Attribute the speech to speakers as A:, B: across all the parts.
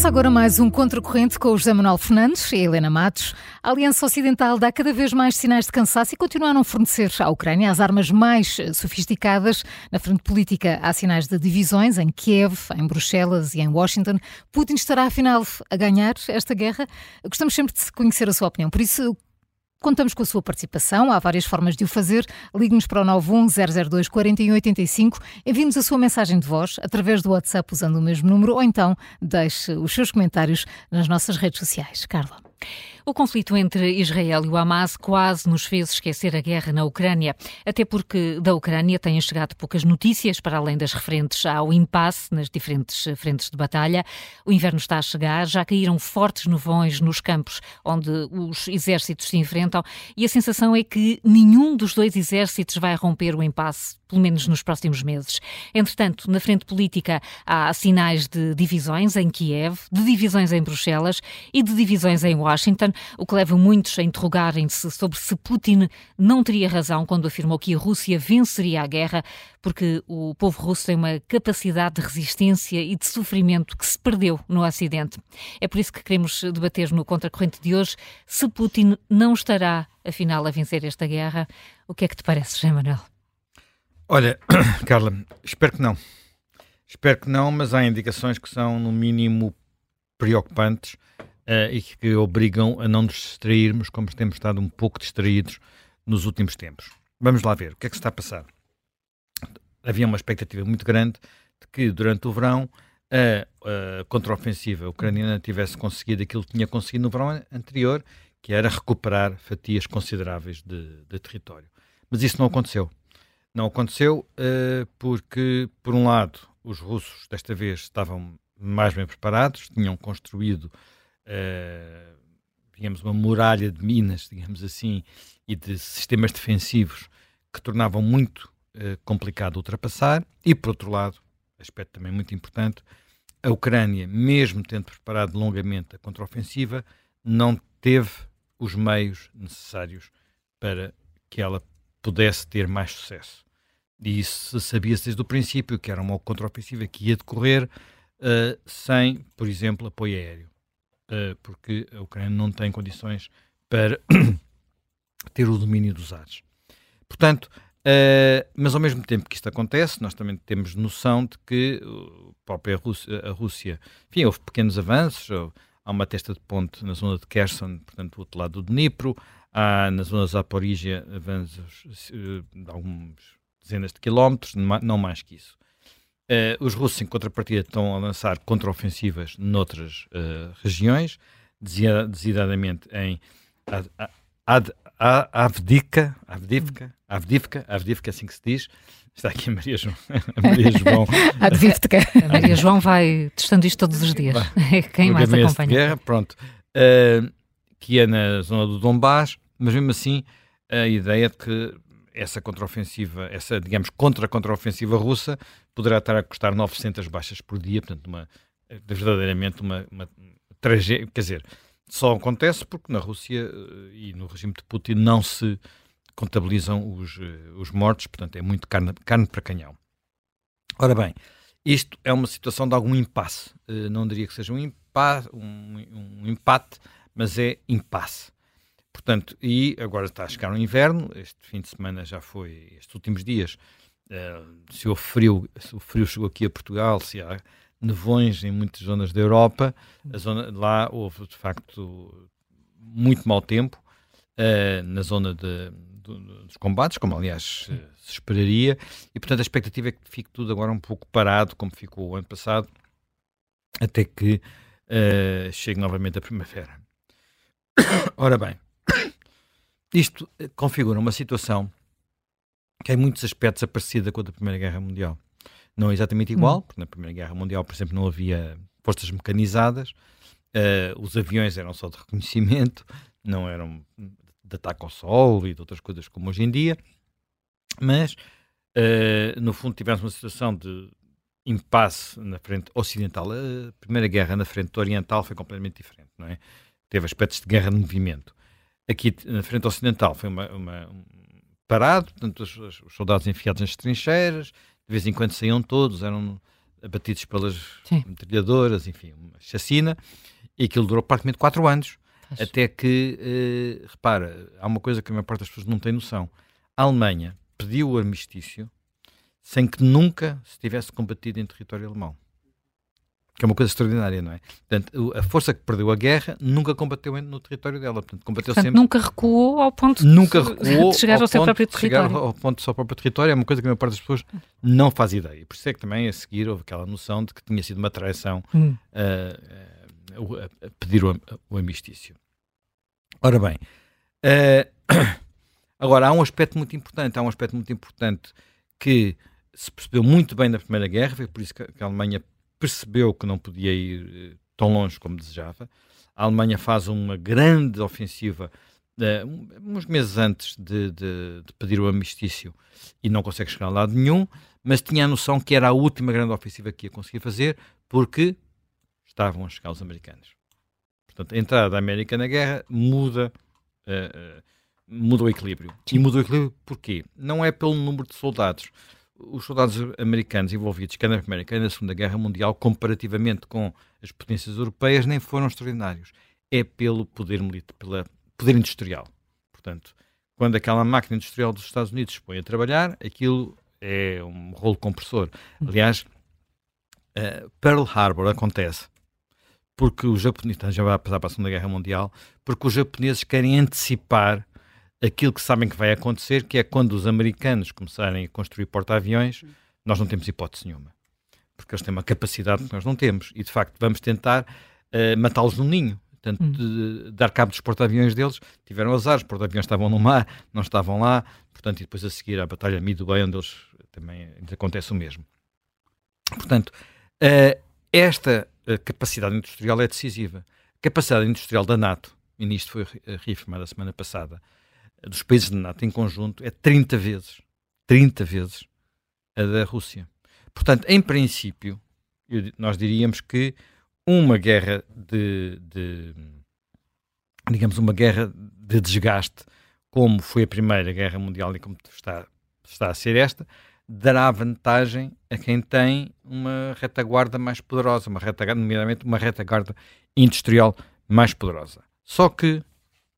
A: Começa agora mais um Contracorrente com o José Manuel Fernandes e a Helena Matos. A Aliança Ocidental dá cada vez mais sinais de cansaço e continua a não fornecer à Ucrânia as armas mais sofisticadas. Na frente política há sinais de divisões em Kiev, em Bruxelas e em Washington. Putin estará afinal a ganhar esta guerra? Gostamos sempre de conhecer a sua opinião. Por isso, Contamos com a sua participação, há várias formas de o fazer. Ligue-nos para o 91002 4185, envie-nos a sua mensagem de voz através do WhatsApp usando o mesmo número ou então deixe os seus comentários nas nossas redes sociais. Carla.
B: O conflito entre Israel e o Hamas quase nos fez esquecer a guerra na Ucrânia, até porque da Ucrânia têm chegado poucas notícias, para além das referentes ao impasse nas diferentes frentes de batalha. O inverno está a chegar, já caíram fortes nuvens nos campos onde os exércitos se enfrentam e a sensação é que nenhum dos dois exércitos vai romper o impasse pelo menos nos próximos meses. Entretanto, na frente política há sinais de divisões em Kiev, de divisões em Bruxelas e de divisões em Washington, o que leva muitos a interrogarem-se sobre se Putin não teria razão quando afirmou que a Rússia venceria a guerra, porque o povo russo tem uma capacidade de resistência e de sofrimento que se perdeu no Ocidente. É por isso que queremos debater no Contracorrente de hoje se Putin não estará, afinal, a vencer esta guerra. O que é que te parece, José Manuel?
C: Olha, Carla, espero que não. Espero que não, mas há indicações que são, no mínimo, preocupantes uh, e que obrigam a não nos distrairmos, como temos estado um pouco distraídos nos últimos tempos. Vamos lá ver o que é que se está a passar. Havia uma expectativa muito grande de que, durante o verão, a, a contraofensiva ucraniana tivesse conseguido aquilo que tinha conseguido no verão anterior, que era recuperar fatias consideráveis de, de território. Mas isso não aconteceu. Não aconteceu uh, porque, por um lado, os russos desta vez estavam mais bem preparados, tinham construído, uh, digamos, uma muralha de minas, digamos assim, e de sistemas defensivos que tornavam muito uh, complicado ultrapassar. E, por outro lado, aspecto também muito importante, a Ucrânia, mesmo tendo preparado longamente a contraofensiva, não teve os meios necessários para que ela pudesse ter mais sucesso. E isso sabia-se desde o princípio, que era uma contraofensiva que ia decorrer uh, sem, por exemplo, apoio aéreo, porque a Ucrânia não tem condições para ter o domínio dos ares. Portanto, uh, mas ao mesmo tempo que isto acontece, nós também temos noção de que a própria Rússia, a Rússia enfim, houve pequenos avanços, há uma testa de ponte na zona de Kherson, portanto, do outro lado do Dnipro, Há na zona de Zaporizhia avanços eh, de algumas dezenas de quilómetros, não mais que isso. Uh, os russos, em contrapartida, estão a lançar contraofensivas noutras uh, regiões, desidadamente em Ad, Ad, Ad, Avdivka, Avdivka, Avdivka, Avdivka, assim que se diz. Está aqui a Maria João. A Maria João.
B: A Maria João vai testando isto todos os dias. É quem mais acompanha.
C: Guerra, pronto. Uh, que é na zona do Donbass, mas mesmo assim a ideia de que essa contraofensiva, essa, digamos, contra-contraofensiva russa poderá estar a custar 900 baixas por dia, portanto, uma, verdadeiramente uma, uma tragédia, quer dizer, só acontece porque na Rússia eh, e no regime de Putin não se contabilizam os, eh, os mortos, portanto é muito carne, carne para canhão. Ora bem, isto é uma situação de algum impasse, eh, não diria que seja um, um, um empate, mas é impasse. Portanto, e agora está a chegar o inverno, este fim de semana já foi, estes últimos dias, uh, se, o frio, se o frio chegou aqui a Portugal, se há nevões em muitas zonas da Europa, zona, lá houve de facto muito mau tempo, uh, na zona de, de, dos combates, como aliás uh, se esperaria, e portanto a expectativa é que fique tudo agora um pouco parado, como ficou o ano passado, até que chegue novamente a primavera. Ora bem, isto eh, configura uma situação que em muitos aspectos é parecida com a da Primeira Guerra Mundial. Não é exatamente igual, hum. porque na Primeira Guerra Mundial, por exemplo, não havia forças mecanizadas, uh, os aviões eram só de reconhecimento, não eram de ataque ao sol e de outras coisas como hoje em dia, mas uh, no fundo tivemos uma situação de impasse na frente ocidental. A Primeira Guerra na frente oriental foi completamente diferente, não é? teve aspectos de guerra de movimento. Aqui, na frente ocidental, foi uma, uma um parado, portanto, os, os, soldados enfiados nas trincheiras, de vez em quando saíam todos, eram abatidos pelas Sim. metralhadoras, enfim, uma chacina, e aquilo durou praticamente quatro anos, Acho. até que, uh, repara, há uma coisa que a maior parte das pessoas não tem noção. A Alemanha pediu o armistício sem que nunca se tivesse combatido em território alemão que é uma coisa extraordinária, não é? Portanto, a força que perdeu a guerra nunca combateu no território dela, portanto, combateu
B: portanto,
C: sempre.
B: Nunca recuou ao ponto
C: nunca recuou
B: de chegar ao, ao seu próprio território.
C: Chegar ao ponto do seu próprio território é uma coisa que a maior parte das pessoas não faz ideia. Por isso é que também a seguir houve aquela noção de que tinha sido uma traição hum. uh, uh, uh, pedir o, o amistício. Ora bem, agora há um aspecto muito importante, há um aspecto muito importante que se percebeu muito bem na Primeira Guerra, foi por isso que a Alemanha percebeu que não podia ir eh, tão longe como desejava. A Alemanha faz uma grande ofensiva uh, uns meses antes de, de, de, pedir o amistício e não consegue chegar a lado nenhum, mas tinha a noção que era a última grande ofensiva que ia conseguir fazer porque estavam a chegar os americanos. Portanto, a entrada da América na guerra muda, uh, uh, muda o equilíbrio. E muda o equilíbrio porquê? Não é pelo número de soldados os soldados americanos envolvidos, quer na Primeira, quer na Segunda Guerra Mundial, comparativamente com as potências europeias, nem foram extraordinários. É pelo poder militar, pelo poder industrial. Portanto, quando aquela máquina industrial dos Estados Unidos se põe a trabalhar, aquilo é um rolo compressor. Aliás, uh, Pearl Harbor acontece porque os japoneses, então já vai passar para a Segunda Guerra Mundial, porque os japoneses querem antecipar aquilo que sabem que vai acontecer, que é quando os americanos começarem a construir porta-aviões, nós não temos hipótese nenhuma. Porque eles têm uma capacidade que nós não temos. E, de facto, vamos tentar uh, matá-los no ninho. Portanto, hum. de, dar cabo dos porta-aviões deles. Tiveram azar, os porta-aviões estavam no mar, não estavam lá. Portanto, e depois a seguir a Batalha Midway, onde eles também acontece o mesmo. Portanto, uh, esta uh, capacidade industrial é decisiva. A capacidade industrial da NATO, e nisto foi reafirmada a semana passada, dos países da NATO em conjunto é 30 vezes, 30 vezes a da Rússia. Portanto, em princípio, nós diríamos que uma guerra de, de, digamos, uma guerra de desgaste, como foi a Primeira Guerra Mundial e como está, está a ser esta, dará vantagem a quem tem uma retaguarda mais poderosa, uma retaguarda, nomeadamente uma retaguarda industrial mais poderosa. Só que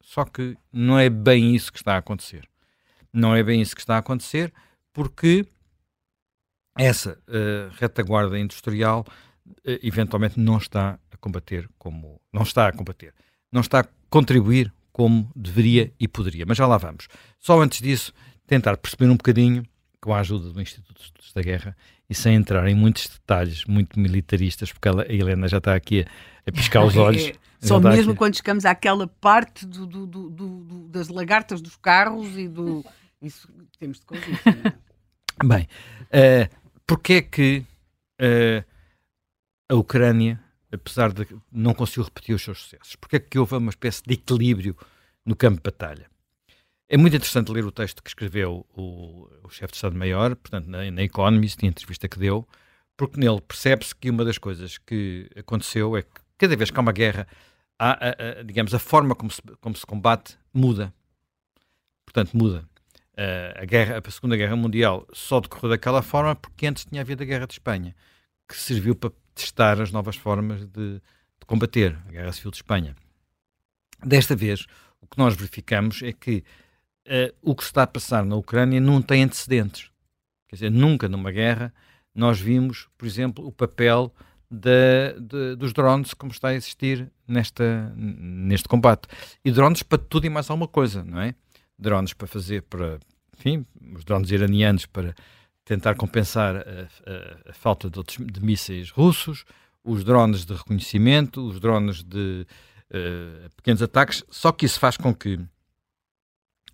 C: só que não é bem isso que está a acontecer. Não é bem isso que está a acontecer porque essa uh, retaguarda industrial uh, eventualmente não está a combater como não está a combater, não está a contribuir como deveria e poderia. Mas já lá vamos. Só antes disso, tentar perceber um bocadinho, com a ajuda do Instituto de Estudos da Guerra, e sem entrar em muitos detalhes muito militaristas, porque ela, a Helena já está aqui a, a piscar os olhos. É,
D: só mesmo quando chegamos àquela parte do, do, do, das lagartas dos carros e do. Isso temos de convir. É?
C: Bem, uh, porque é que uh, a Ucrânia, apesar de não conseguiu repetir os seus sucessos, porque é que houve uma espécie de equilíbrio no campo de batalha? É muito interessante ler o texto que escreveu o, o chefe de Estado-Maior, portanto, na, na Economist, na entrevista que deu, porque nele percebe-se que uma das coisas que aconteceu é que cada vez que há uma guerra, há, a, a, digamos, a forma como se, como se combate muda. Portanto, muda. Uh, a, guerra, a Segunda Guerra Mundial só decorreu daquela forma porque antes tinha havido a Guerra de Espanha, que serviu para testar as novas formas de, de combater a Guerra Civil de Espanha. Desta vez, o que nós verificamos é que uh, o que se está a passar na Ucrânia não tem antecedentes. Quer dizer, nunca numa guerra nós vimos, por exemplo, o papel de, de, dos drones como está a existir nesta, neste combate. E drones para tudo e mais alguma coisa, não é? Drones para fazer, para, enfim, os drones iranianos para tentar compensar a, a, a falta de, outros, de mísseis russos, os drones de reconhecimento, os drones de uh, pequenos ataques, só que isso faz com que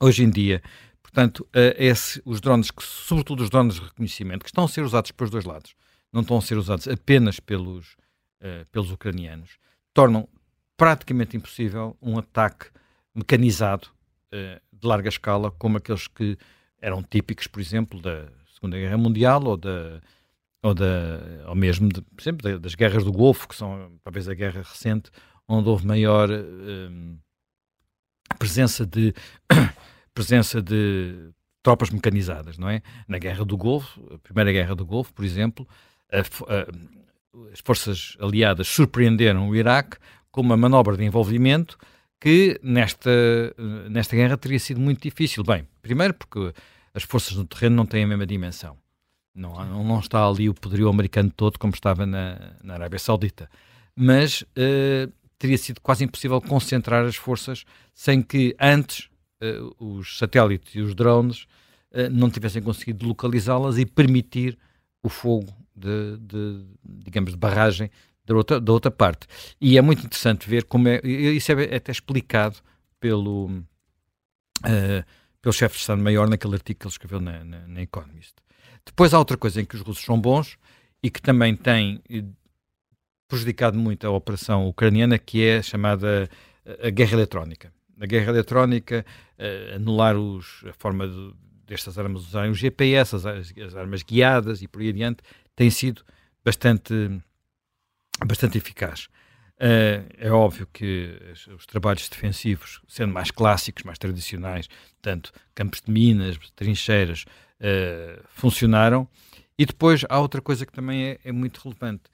C: hoje em dia, portanto, uh, esse, os drones, que, sobretudo os drones de reconhecimento, que estão a ser usados pelos dois lados, não estão a ser usados apenas pelos, uh, pelos ucranianos, tornam praticamente impossível um ataque mecanizado uh, de larga escala, como aqueles que eram típicos, por exemplo, da Segunda Guerra Mundial ou da ou, da, ou mesmo, de, por exemplo, das guerras do Golfo, que são talvez a guerra recente, onde houve maior presença de presença de tropas mecanizadas, não é? Na Guerra do Golfo, a Primeira Guerra do Golfo, por exemplo, a, a, as forças aliadas surpreenderam o Iraque com uma manobra de envolvimento que nesta, nesta guerra teria sido muito difícil. Bem, primeiro porque as forças no terreno não têm a mesma dimensão. Não, não está ali o poderio americano todo como estava na, na Arábia Saudita. Mas uh, teria sido quase impossível concentrar as forças sem que antes uh, os satélites e os drones uh, não tivessem conseguido localizá-las e permitir o fogo de, de, digamos, de barragem da outra, da outra parte. E é muito interessante ver como é. Isso é até explicado pelo, uh, pelo chefe de Estado-Maior naquele artigo que ele escreveu na, na, na, Economist. Depois há outra coisa em que os russos são bons e que também tem prejudicado muito a operação ucraniana, que é a chamada eh, a guerra eletrónica. A guerra eletrónica, uh, anular os, a forma de, destas armas usarem o GPS, as, as armas guiadas e por aí adiante, tem sido bastante bastante eficaz. Uh, é óbvio que os, trabalhos defensivos, sendo mais clássicos, mais tradicionais, tanto campos de minas, trincheiras, uh, funcionaram. E depois há outra coisa que também é, é, muito relevante.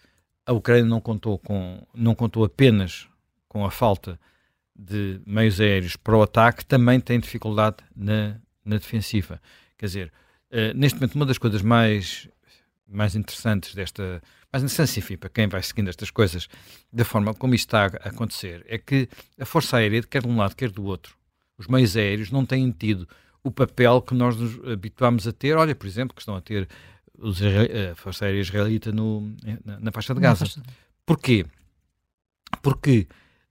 C: A Ucrânia não contou, com, não contou apenas com a falta de meios aéreos para o ataque, também tem dificuldade na, na defensiva. Quer dizer, uh, neste momento, uma das coisas mais, mais interessantes desta a essência, enfim, para quem vai seguindo estas coisas da forma como isto está a acontecer, é que a Força Aérea, quer de um lado, quer do outro, os meios aéreos não têm tido o papel que nós nos habituámos a ter. Olha, por exemplo, que estão a ter a Força Aérea Israelita no, na, na faixa de Gaza. Faixa. Porquê? Porque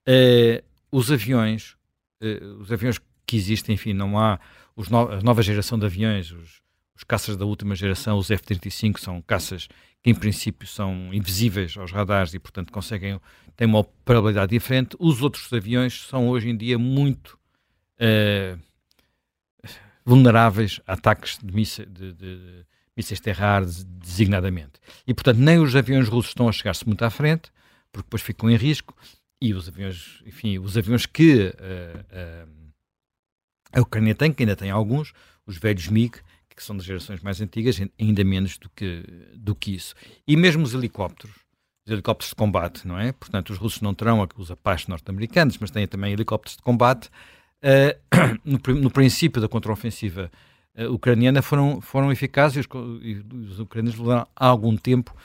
C: uh, os aviões, uh, os aviões que existem, enfim, não há os no, a nova geração de aviões, os, os caças da última geração, os F-35, são caças que em princípio são invisíveis aos radares e, portanto, conseguem têm uma operabilidade diferente. Os outros aviões são hoje em dia muito uh, vulneráveis a ataques de, missa, de, de, mísseis terra-ares, designadamente. E, portanto, nem os aviões russos estão a chegar-se muito à frente, porque depois ficam em risco, e os aviões, enfim, os aviões que uh, uh, a Ucrânia tem, que ainda tem alguns, os velhos MiG, que são das gerações mais antigas, ainda menos do que, do que isso. E mesmo os helicópteros, os helicópteros de combate, não é? Portanto, os russos não terão os Apaches norte-americanos, mas têm também helicópteros de combate. Uh, no, no, princípio da contraofensiva uh, ucraniana foram, foram eficazes e os, e os ucranianos levaram há algum tempo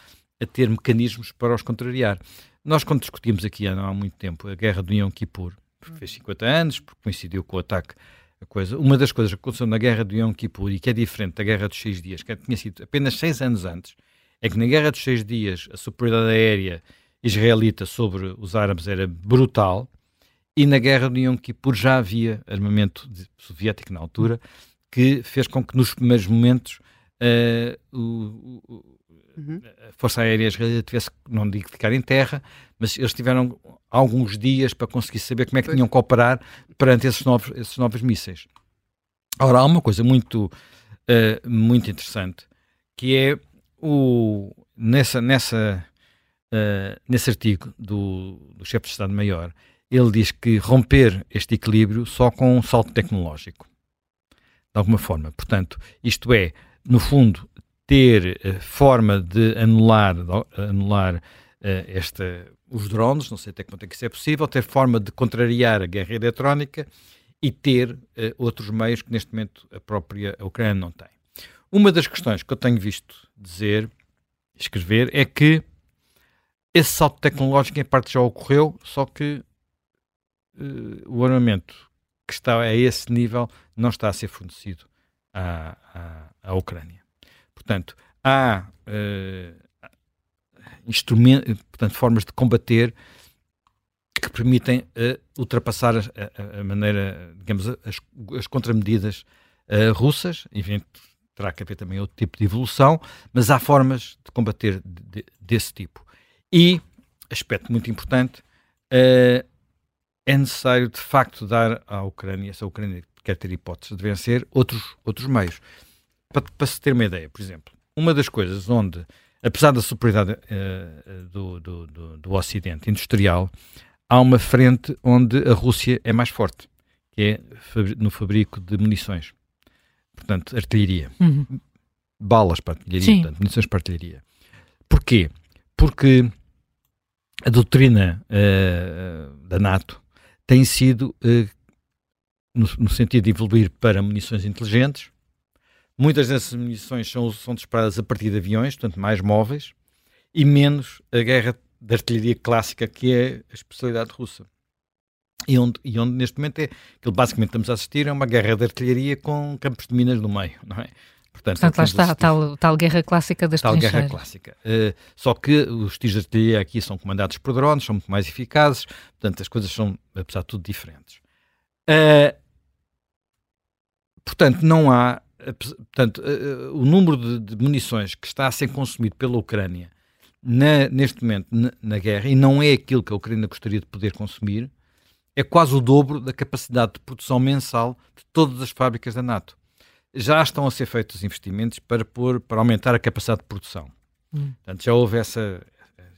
C: a ter mecanismos para os contrariar. Nós, quando discutimos aqui há, há muito tempo a guerra do Yom Kippur, fez 50 anos, porque coincidiu com o ataque coisa. Uma das coisas que aconteceu na guerra de Yom Kippur e que é diferente da guerra dos seis dias, que tinha sido apenas seis anos antes, é que na guerra dos seis dias a superioridade aérea israelita sobre os árabes era brutal e na guerra de Yom Kippur já havia armamento soviético na altura que fez com que nos primeiros momentos uh, o, o, uhum. a Força Aérea Israelita tivesse, não digo ficar em terra, mas eles tiveram alguns dias para conseguir saber como é que pois. tinham que operar perante esses novos, esses novos mísseis. Ora, há uma coisa muito, uh, muito interessante, que é o, nessa, nessa, uh, nesse artigo do, do chefe de Estado-Maior, ele diz que romper este equilíbrio só com um salto tecnológico, de alguma forma. Portanto, isto é, no fundo, ter uh, forma de anular, anular uh, esta, os drones, não sei até quanto é que isso é possível, ter forma de contrariar a guerra eletrónica e ter uh, outros meios que neste momento a própria Ucrânia não tem. Uma das questões que eu tenho visto dizer, escrever, é que esse salto tecnológico em parte já ocorreu, só que o armamento que está a esse nível não está a ser fornecido à, à, à Ucrânia. Portanto, há uh, instrumentos, portanto, formas de combater que permitem uh, ultrapassar a, a, a, maneira, digamos, as, as contramedidas uh, russas. Enfim, terá que haver também outro tipo de evolução, mas há formas de combater de, de, desse tipo. E, aspecto muito importante, uh, é necessário de facto dar à Ucrânia, se a Ucrânia quer ter hipótese de vencer, outros, outros meios. Para, para se ter uma ideia, por exemplo, uma das coisas onde apesar da superioridade uh, do, do, do, do, Ocidente industrial, há uma frente onde a Rússia é mais forte, que é no fabrico de munições. Portanto, artilharia. Uhum. Balas para artilharia, portanto, munições para artilharia. Porquê? Porque a doutrina uh, da NATO tem sido uh, no, no, sentido de evoluir para munições inteligentes. Muitas dessas munições são, são disparadas a partir de aviões, portanto mais móveis, e menos a guerra da artilharia clássica, que é a especialidade russa. E onde, e onde neste momento é, que basicamente estamos a assistir a uma guerra de artilharia com campos de minas no meio, não é?
B: Portanto, Portanto lá está a tal, tal guerra clássica das
C: Tal
B: trincheiras.
C: guerra clássica. Uh, só que os tiros de artilharia aqui são comandados por drones, são muito mais eficazes, portanto as coisas são, apesar de tudo, diferentes. Uh, portanto, não há... Portanto, uh, o número de, de, munições que está a ser consumido pela Ucrânia na, neste momento na, na, guerra, e não é aquilo que a Ucrânia gostaria de poder consumir, é quase o dobro da capacidade de produção mensal de todas as fábricas da NATO já estão a ser feitos investimentos para, pôr, para aumentar a capacidade de produção. Hum. Portanto, já houve essa,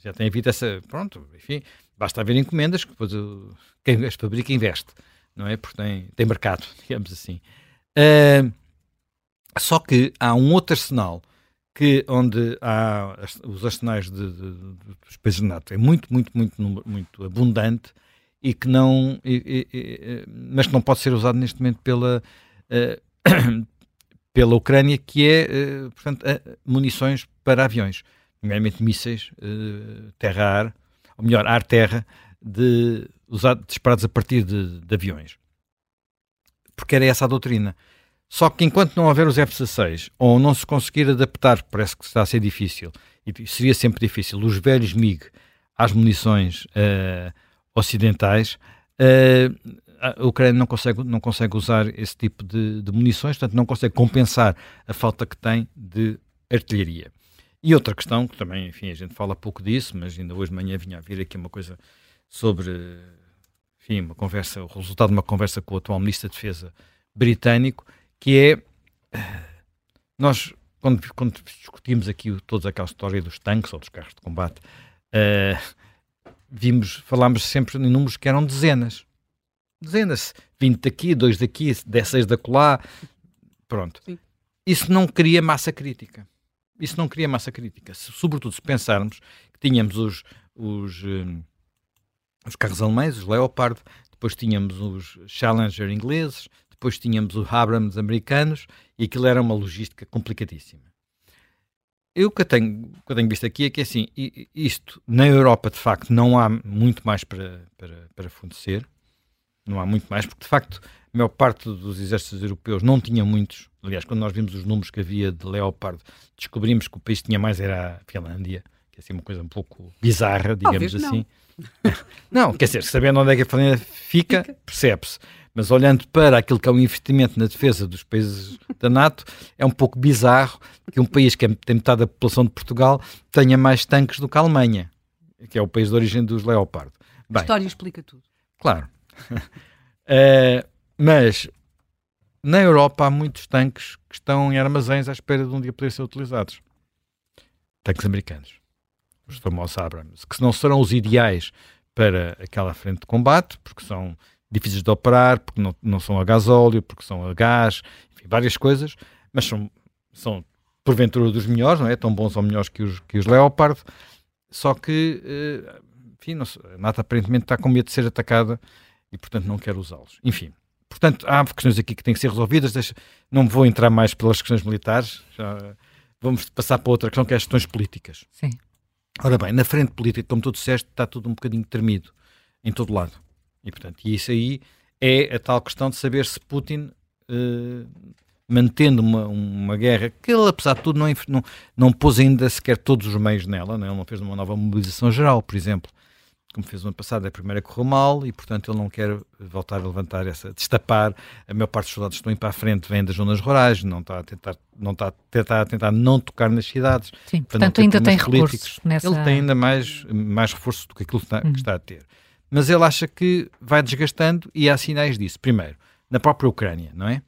C: já tem havido essa, pronto, enfim, basta haver encomendas que depois quem as fabrica investe, não é? Porque tem, tem mercado, digamos assim. Uh, só que há um outro arsenal que onde há os arsenais de, de, de, dos países NATO é muito, muito, muito, muito abundante e que não, e, e, mas que não pode ser usado neste momento pela uh, pela Ucrânia, que é, uh, portanto, uh, munições para aviões, nomeadamente mísseis terra-ar, ou melhor, ar-terra, de, usado, disparados a partir de, de, aviões. Porque era essa a doutrina. Só que enquanto não houver os F-16, ou não se conseguir adaptar, parece que está a ser difícil, e seria sempre difícil, os velhos MiG às munições ocidentais, a Ucrânia não consegue, não consegue usar esse tipo de, de munições, portanto não consegue compensar a falta que tem de artilharia. E outra questão, que também, enfim, a gente fala pouco disso, mas ainda hoje de manhã vinha a vir aqui uma coisa sobre, enfim, uma conversa, o resultado de uma conversa com o atual Ministro da Defesa britânico, que é, nós, quando, quando discutimos aqui toda aquela história dos tanques ou dos carros de combate, uh, vimos, falámos sempre em números que eram dezenas dezenas, 20 daqui, 2 daqui, 16 da colar, pronto. Sim. Isso não cria massa crítica. Isso não cria massa crítica. Se, sobretudo se pensarmos que tínhamos os, os, um, os carros alemães, os Leopard, depois tínhamos os Challenger ingleses, depois tínhamos os Abrams americanos, e aquilo era uma logística complicadíssima. Eu o que tenho, que eu tenho visto aqui é que assim, isto na Europa de facto não há muito mais para, para, para fornecer não há muito mais, porque de facto a maior parte dos exércitos europeus não tinha muitos. Aliás, quando nós vimos os números que havia de Leopard, descobrimos que o país que tinha mais era a Finlândia, é assim uma coisa um pouco bizarra, digamos Talvez assim. Não. não. quer dizer, sabendo onde é que a Finlândia fica, fica. percebe-se. Mas olhando para aquilo que é o um investimento na defesa dos países da NATO, é um pouco bizarro que um país que é, tem metade da população de Portugal tenha mais tanques do que a Alemanha, que é o país de origem dos Leopard.
D: Bem, a história explica tudo.
C: Claro. uh, mas na Europa há muitos tanques que estão em armazéns à espera de um dia poder ser utilizados. Tanques americanos. Os famosos Abrams. Que não serão os ideais para aquela frente de combate, porque são difíceis de operar, porque não, não são a gasóleo, porque são a gás, enfim, várias coisas, mas são, são porventura dos melhores, não é? Tão bons ou melhores que os, que os Leopard, só que, uh, enfim, não, a NATO aparentemente está com medo de ser atacada e, portanto, não quero usá-los. Enfim, portanto, há questões aqui que têm que ser resolvidas. Deixa, não vou entrar mais pelas questões militares, já, vamos passar para outra questão que é as questões políticas.
B: Sim.
C: Ora bem, na frente política, como tu disseste, está tudo um bocadinho tremido em todo lado. E, portanto, e isso aí é a tal questão de saber se Putin, eh, mantendo uma, uma guerra que ele, apesar de tudo, não, não, não pôs ainda sequer todos os meios nela, é? ele não fez uma nova mobilização geral, por exemplo como fez no ano passado, a primeira correu mal e, portanto, ele não quer voltar a levantar essa, destapar. A maior parte dos soldados que estão indo para a frente vêm das zonas rurais, não está a tentar, não está a tentar, a tentar não tocar nas cidades.
B: Sim, portanto, ainda tem recursos nessa...
C: Ele tem ainda mais, mais reforço do que aquilo que está, uhum. que está a ter. Mas ele acha que vai desgastando e há sinais disso. Primeiro, na própria Ucrânia, não é?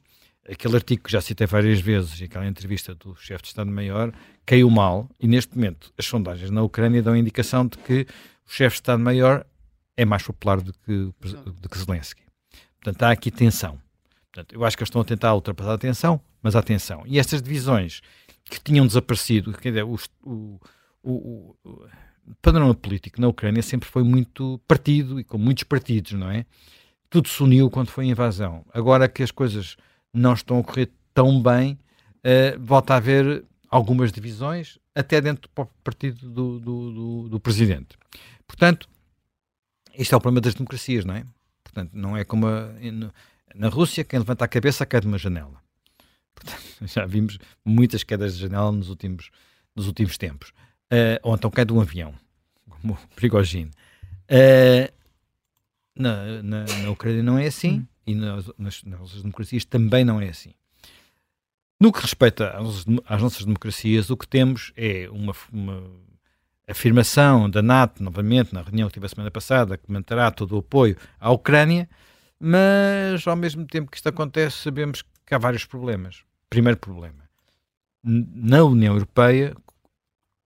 C: Aquele artigo que já citei várias vezes, aquela entrevista do chefe de Estado-Maior, caiu mal e neste momento as sondagens na Ucrânia dão a indicação de que o chefe de Estado-Maior é mais popular do que, do que Zelensky. Portanto, há aqui tensão. Portanto, eu acho que eles estão a tentar ultrapassar a tensão, mas há tensão. E estas divisões que tinham desaparecido, quer dizer, o, o, o, o, panorama político na Ucrânia sempre foi muito partido e com muitos partidos, não é? Tudo se uniu quando foi a invasão. Agora que as coisas não estão a correr tão bem, uh, volta a haver algumas divisões, até dentro do partido do, do, do, do presidente. Portanto, isto é o problema das democracias, não é? Portanto, não é como a, na Rússia, quem levanta a cabeça cai de uma janela. Portanto, já vimos muitas quedas de janela nos últimos, nos últimos tempos. Uh, ou então cai de um avião, como o Prigogine. Uh, na, na, na, Ucrânia não é assim hum. e nas, nas, nas democracias também não é assim. No que respeita às, às nossas democracias, o que temos é uma, uma, afirmação da NATO, novamente, na reunião que tive a semana passada, que manterá todo o apoio à Ucrânia, mas ao mesmo tempo que isto acontece, sabemos que há vários problemas. Primeiro problema: na União Europeia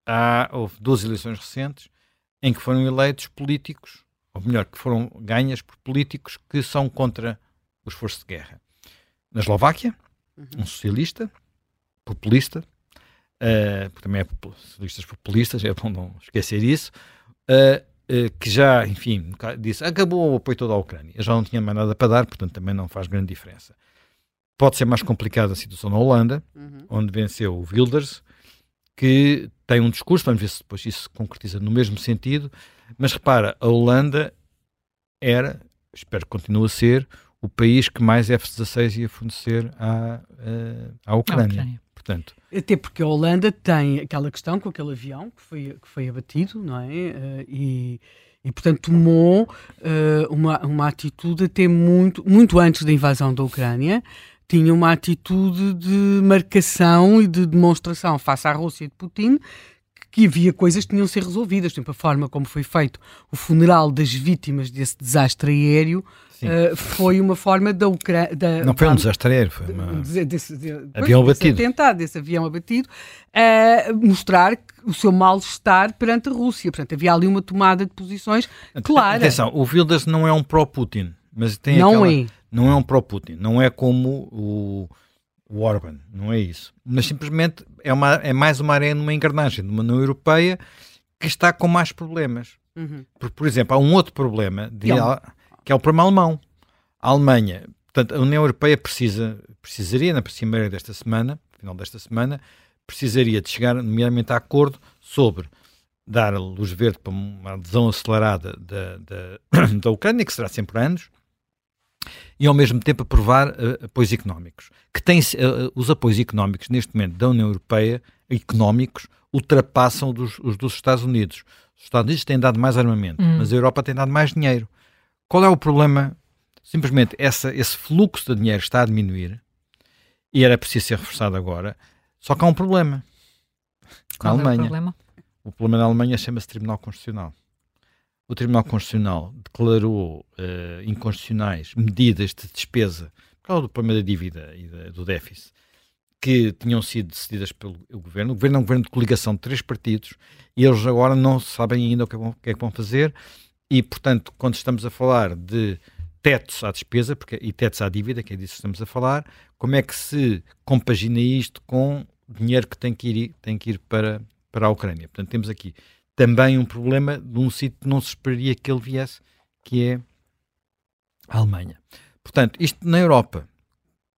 C: há, houve duas eleições recentes em que foram eleitos políticos, ou melhor, que foram ganhas por políticos que são contra os esforço de guerra. Na Eslováquia, uhum. um socialista, populista, uh, porque também é socialistas populistas, é bom não esquecer isso, uh, uh, que já, enfim, disse acabou o apoio todo à Ucrânia. Já não tinha mais nada para dar, portanto também não faz grande diferença. Pode ser mais complicada a situação na Holanda, uhum. onde venceu o Wilders, que tem um discurso, vamos ver se depois isso se concretiza no mesmo sentido, mas repara, a Holanda era, espero que continue a ser, o país que mais F-16 ia fornecer à, à, Ucrânia. À Ucrânia. Portanto,
D: Até porque a Holanda tem aquela questão com aquele avião que foi, que foi abatido, não é? Uh, e, e, portanto, tomou uh, uma, uma atitude até muito, muito antes da invasão da Ucrânia, tinha uma atitude de marcação e de demonstração face à Rússia de Putin que havia coisas que tinham de ser resolvidas. Por exemplo, a forma como foi feito o funeral das vítimas desse desastre aéreo uh, foi uma forma da Ucrânia.
C: Não foi um desastre aéreo, foi uma...
D: De, desse, de,
C: avião
D: desse
C: abatido.
D: Atentado, desse avião abatido, uh, mostrar o seu mal-estar perante a Rússia. Portanto, havia ali uma tomada de posições clara.
C: Atenção, o Wilders não é um pró-Putin, mas tem
D: não
C: aquela...
D: é
C: não é um pró-Putin, não é como o, o Orban, não é isso. Mas simplesmente é, uma, é mais uma arena, uma engrenagem de uma União Europeia que está com mais problemas. Uhum. Por, por exemplo, há um outro problema, de, é que é o problema alemão. A Alemanha, portanto, a União Europeia precisa, precisaria, na primeira desta semana, final desta semana, precisaria de chegar, nomeadamente, a acordo sobre dar luz verde para uma adesão acelerada da, da, da Ucrânia, que será sempre anos, e ao mesmo tempo aprovar uh, apoios económicos. Que tem, uh, os apoios económicos neste momento da União Europeia, económicos, ultrapassam dos, os dos Estados Unidos. Os Estados Unidos têm dado mais armamento, hum. mas a Europa tem dado mais dinheiro. Qual é o problema? Simplesmente essa, esse fluxo de dinheiro está a diminuir e era preciso ser reforçado agora. Só que há um problema.
B: Qual
C: na Alemanha.
B: É o problema?
C: O problema na Alemanha chama-se Tribunal Constitucional o Tribunal Constitucional declarou uh, inconstitucionais medidas de despesa por causa do problema da dívida e da, do déficit que tinham sido decididas pelo governo. O governo é um governo de coligação de três partidos e eles agora não sabem ainda o que, é, o que é que vão fazer e, portanto, quando estamos a falar de tetos à despesa porque, e tetos à dívida, que é disso que estamos a falar, como é que se compagina isto com dinheiro que tem que ir, tem que ir para, para a Ucrânia? Portanto, temos aqui também um problema de um sítio que não se esperaria que ele viesse, que é a Alemanha. Portanto, isto na Europa,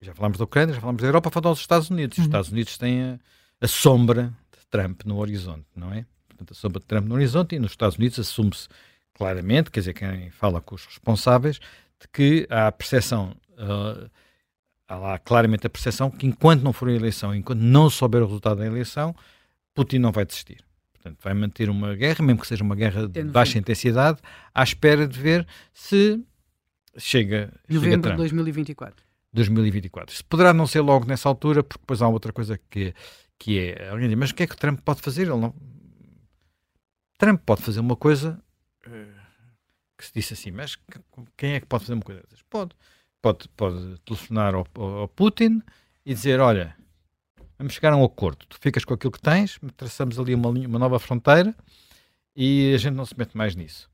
C: já falámos da Ucrânia, já falámos da Europa, faltam os Estados Unidos. Os uhum. Estados Unidos têm a, a, sombra de Trump no horizonte, não é? Portanto, a sombra de Trump no horizonte e nos Estados Unidos assume-se claramente, quer dizer, quem fala com os responsáveis, de que há a percepção, uh, há lá claramente a percepção que enquanto não for a eleição, enquanto não souber o resultado da eleição, Putin não vai desistir. Portanto, vai manter uma guerra, mesmo que seja uma guerra de baixa intensidade, à espera de ver se chega.
D: Novembro de 2024.
C: 2024. Se poderá não ser logo nessa altura, porque depois há outra coisa que, que é. Alguém diz, mas o que é que o Trump pode fazer? Ele não... Trump pode fazer uma coisa que se disse assim, mas quem é que pode fazer uma coisa dessas? Pode. Pode, pode telefonar ao, ao Putin e dizer: Olha, vamos chegar a um acordo. Tu ficas com aquilo que tens, traçamos ali uma, linha, uma nova fronteira e a gente não se mete mais nisso.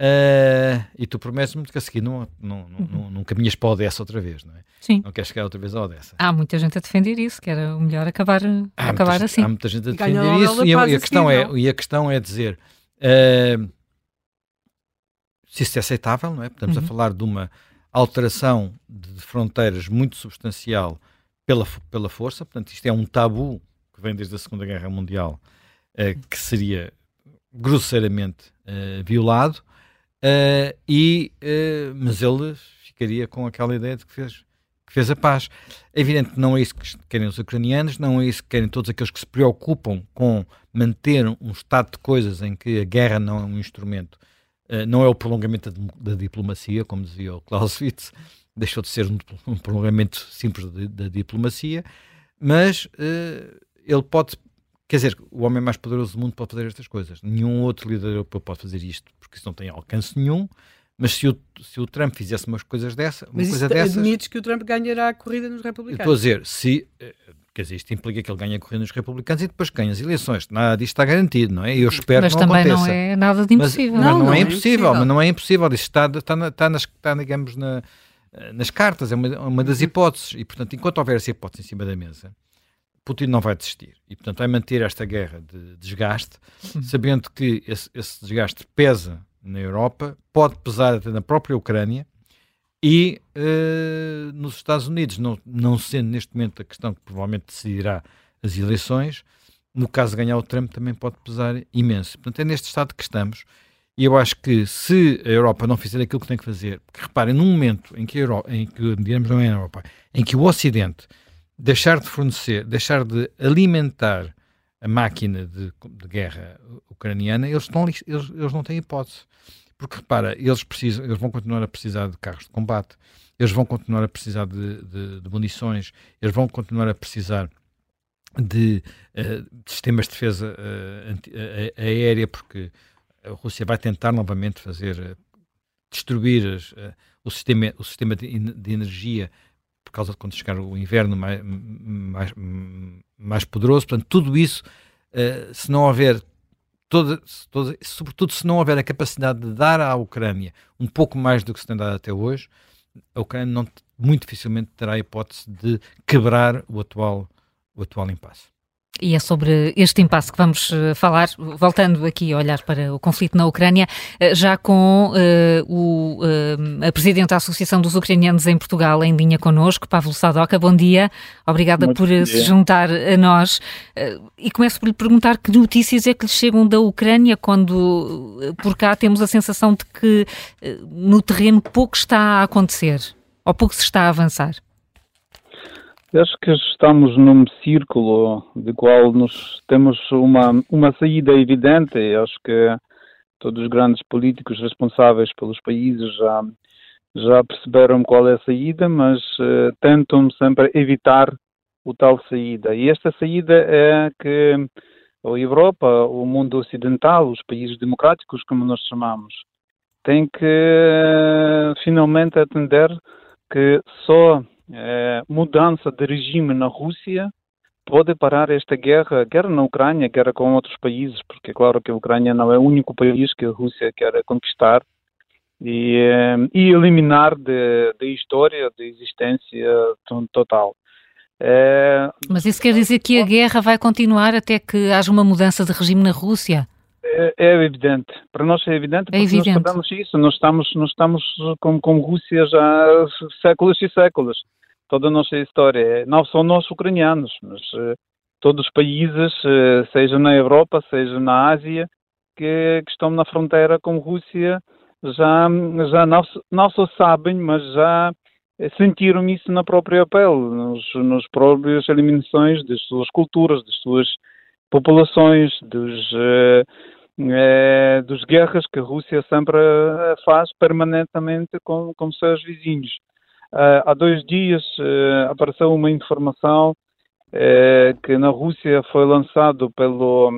C: Uh, e tu prometes-me que a seguir não, não, não, uhum. não, caminhas para a Odessa outra vez, não é?
B: Sim.
C: Não queres chegar outra vez à Odessa.
B: Há muita gente a defender isso, que era o melhor acabar, há acabar
C: muita,
B: assim.
C: Há muita gente a defender isso e a, e a, questão é, e a questão é dizer uh, se isso é aceitável, não é? Estamos uhum. a falar de uma alteração de fronteiras muito substancial pela, pela força, portanto isto é um tabu que vem desde a Segunda Guerra Mundial, uh, que seria grosseiramente violado, Uh, e, uh, mas ele ficaria com aquela ideia de que fez, que fez a paz. É evidente que não é isso que querem os ucranianos, não é isso que querem todos aqueles que se preocupam com manter um estado de coisas em que a guerra não é um instrumento, uh, não é o prolongamento da, diplomacia, como dizia o Clausewitz, deixou de ser um, prolongamento simples da, da diplomacia, mas ele pode Quer dizer, o homem mais poderoso do mundo pode fazer estas coisas. Nenhum outro líder europeu pode fazer isto, porque isso não tem alcance nenhum. Mas se o, se o Trump fizesse umas coisas dessa, uma
D: mas
C: coisa dessas.
D: admites que o Trump ganhará a corrida nos republicanos.
C: Estou a dizer, se. Quer dizer, isto implica que ele ganhe a corrida nos republicanos e depois ganha as eleições. Nada disto está garantido, não é? Eu espero
B: mas
C: que não
B: também
C: aconteça.
B: não é nada de impossível.
C: Mas, não, não, não, é, é impossível, mas não é impossível. Isto está, está, está, nas, está digamos, na, nas cartas, é uma, uma das uhum. hipóteses. E, portanto, enquanto houver essa hipótese em cima da mesa, Putin não vai desistir e, portanto, vai manter esta guerra de desgaste, uhum. sabendo que esse, esse, desgaste pesa na Europa, pode pesar até na própria Ucrânia e uh, nos Estados Unidos, não, não sendo neste momento a questão que provavelmente decidirá as eleições, no caso de ganhar o Trump também pode pesar imenso. Portanto, é neste estado que estamos e eu acho que se a Europa não fizer aquilo que tem que fazer, porque reparem, num momento em que a Europa, em que, digamos, não é a Europa, em que o Ocidente deixar de fornecer, deixar de alimentar a máquina de, de guerra ucraniana, eles, estão, eles, eles não têm hipótese. Porque repara, eles, precisam, eles vão continuar a precisar de carros de combate, eles vão continuar a precisar de, de, de munições, eles vão continuar a precisar de, uh, de sistemas de defesa anti, uh, aérea, porque a Rússia vai tentar novamente fazer destruir as, o sistema, o sistema de, energia por causa de quando chegar o inverno mais, mais, mais poderoso. Portanto, tudo isso, se não houver, toda, toda, sobretudo se não houver a capacidade de dar à Ucrânia um pouco mais do que se tem dado até hoje, a Ucrânia não, muito dificilmente terá a hipótese de quebrar o atual, o atual impasse.
B: E é sobre este impasse que vamos eh, falar, voltando aqui a olhar para o conflito na Ucrânia, eh, já com uh, o, uh, a Presidente da Associação dos Ucranianos em Portugal em linha connosco, Pavlo Sadoca. Bom dia, obrigada Muito por dia. se juntar a nós. Uh, e começo por lhe perguntar que notícias é que lhe chegam da Ucrânia, quando por cá temos a sensação de que no terreno pouco está a acontecer, ou pouco se está a avançar.
E: Acho que estamos num círculo de qual nós temos uma, uma saída evidente. Acho que todos os grandes políticos responsáveis pelos países já, já perceberam qual é a saída, mas uh, tentam sempre evitar o tal saída. E esta saída é que a Europa, o mundo ocidental, os países democráticos, como nós chamamos, tem que uh, finalmente atender que só é, mudança de regime na Rússia pode parar esta guerra, guerra na Ucrânia, guerra com outros países, porque é claro que a Ucrânia não é o único país que a Rússia quer conquistar e, é, e eliminar da história, da existência total.
B: É, Mas isso quer dizer que a guerra vai continuar até que haja uma mudança de regime na Rússia?
E: É, é, evidente. Para nós é evidente
B: é porque evidente.
E: nós sabemos isso. Nós estamos, nós estamos com, com Rússia já há séculos e séculos toda a nossa história. Não são nós ucranianos, mas uh, todos os países, uh, seja na Europa, seja na Ásia, que, que, estão na fronteira com a Rússia, já, já não, não só sabem, mas já sentiram isso na própria pele, nos, nos próprias eliminações das suas culturas, das suas populações, dos, dos guerras que a Rússia sempre faz permanentemente com, com seus vizinhos. Uh, há dois dias uh, apareceu uma informação uh, que na Rússia foi lançado pelo,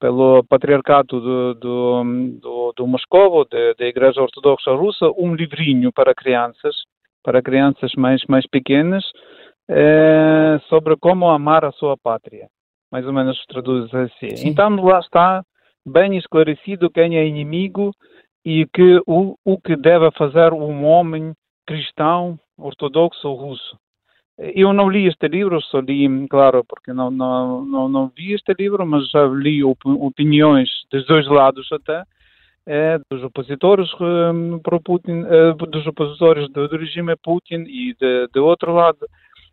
E: pelo patriarcado do, do, do, do Moscovo, da Igreja Ortodoxa Russa, um livrinho para crianças, para crianças mais, mais pequenas, sobre como amar a sua pátria. Mais ou menos traduz assim. Sim. Então lá está bem esclarecido quem é inimigo e que o, o que deve fazer um homem cristão, ortodoxo ou russo. Eu não li este livro, só li, claro, porque não, não, não, não vi este livro, mas já li opiniões dos dois lados até, é, dos opositores um, para Putin, é, dos opositores do, do, regime Putin e de, de outro lado.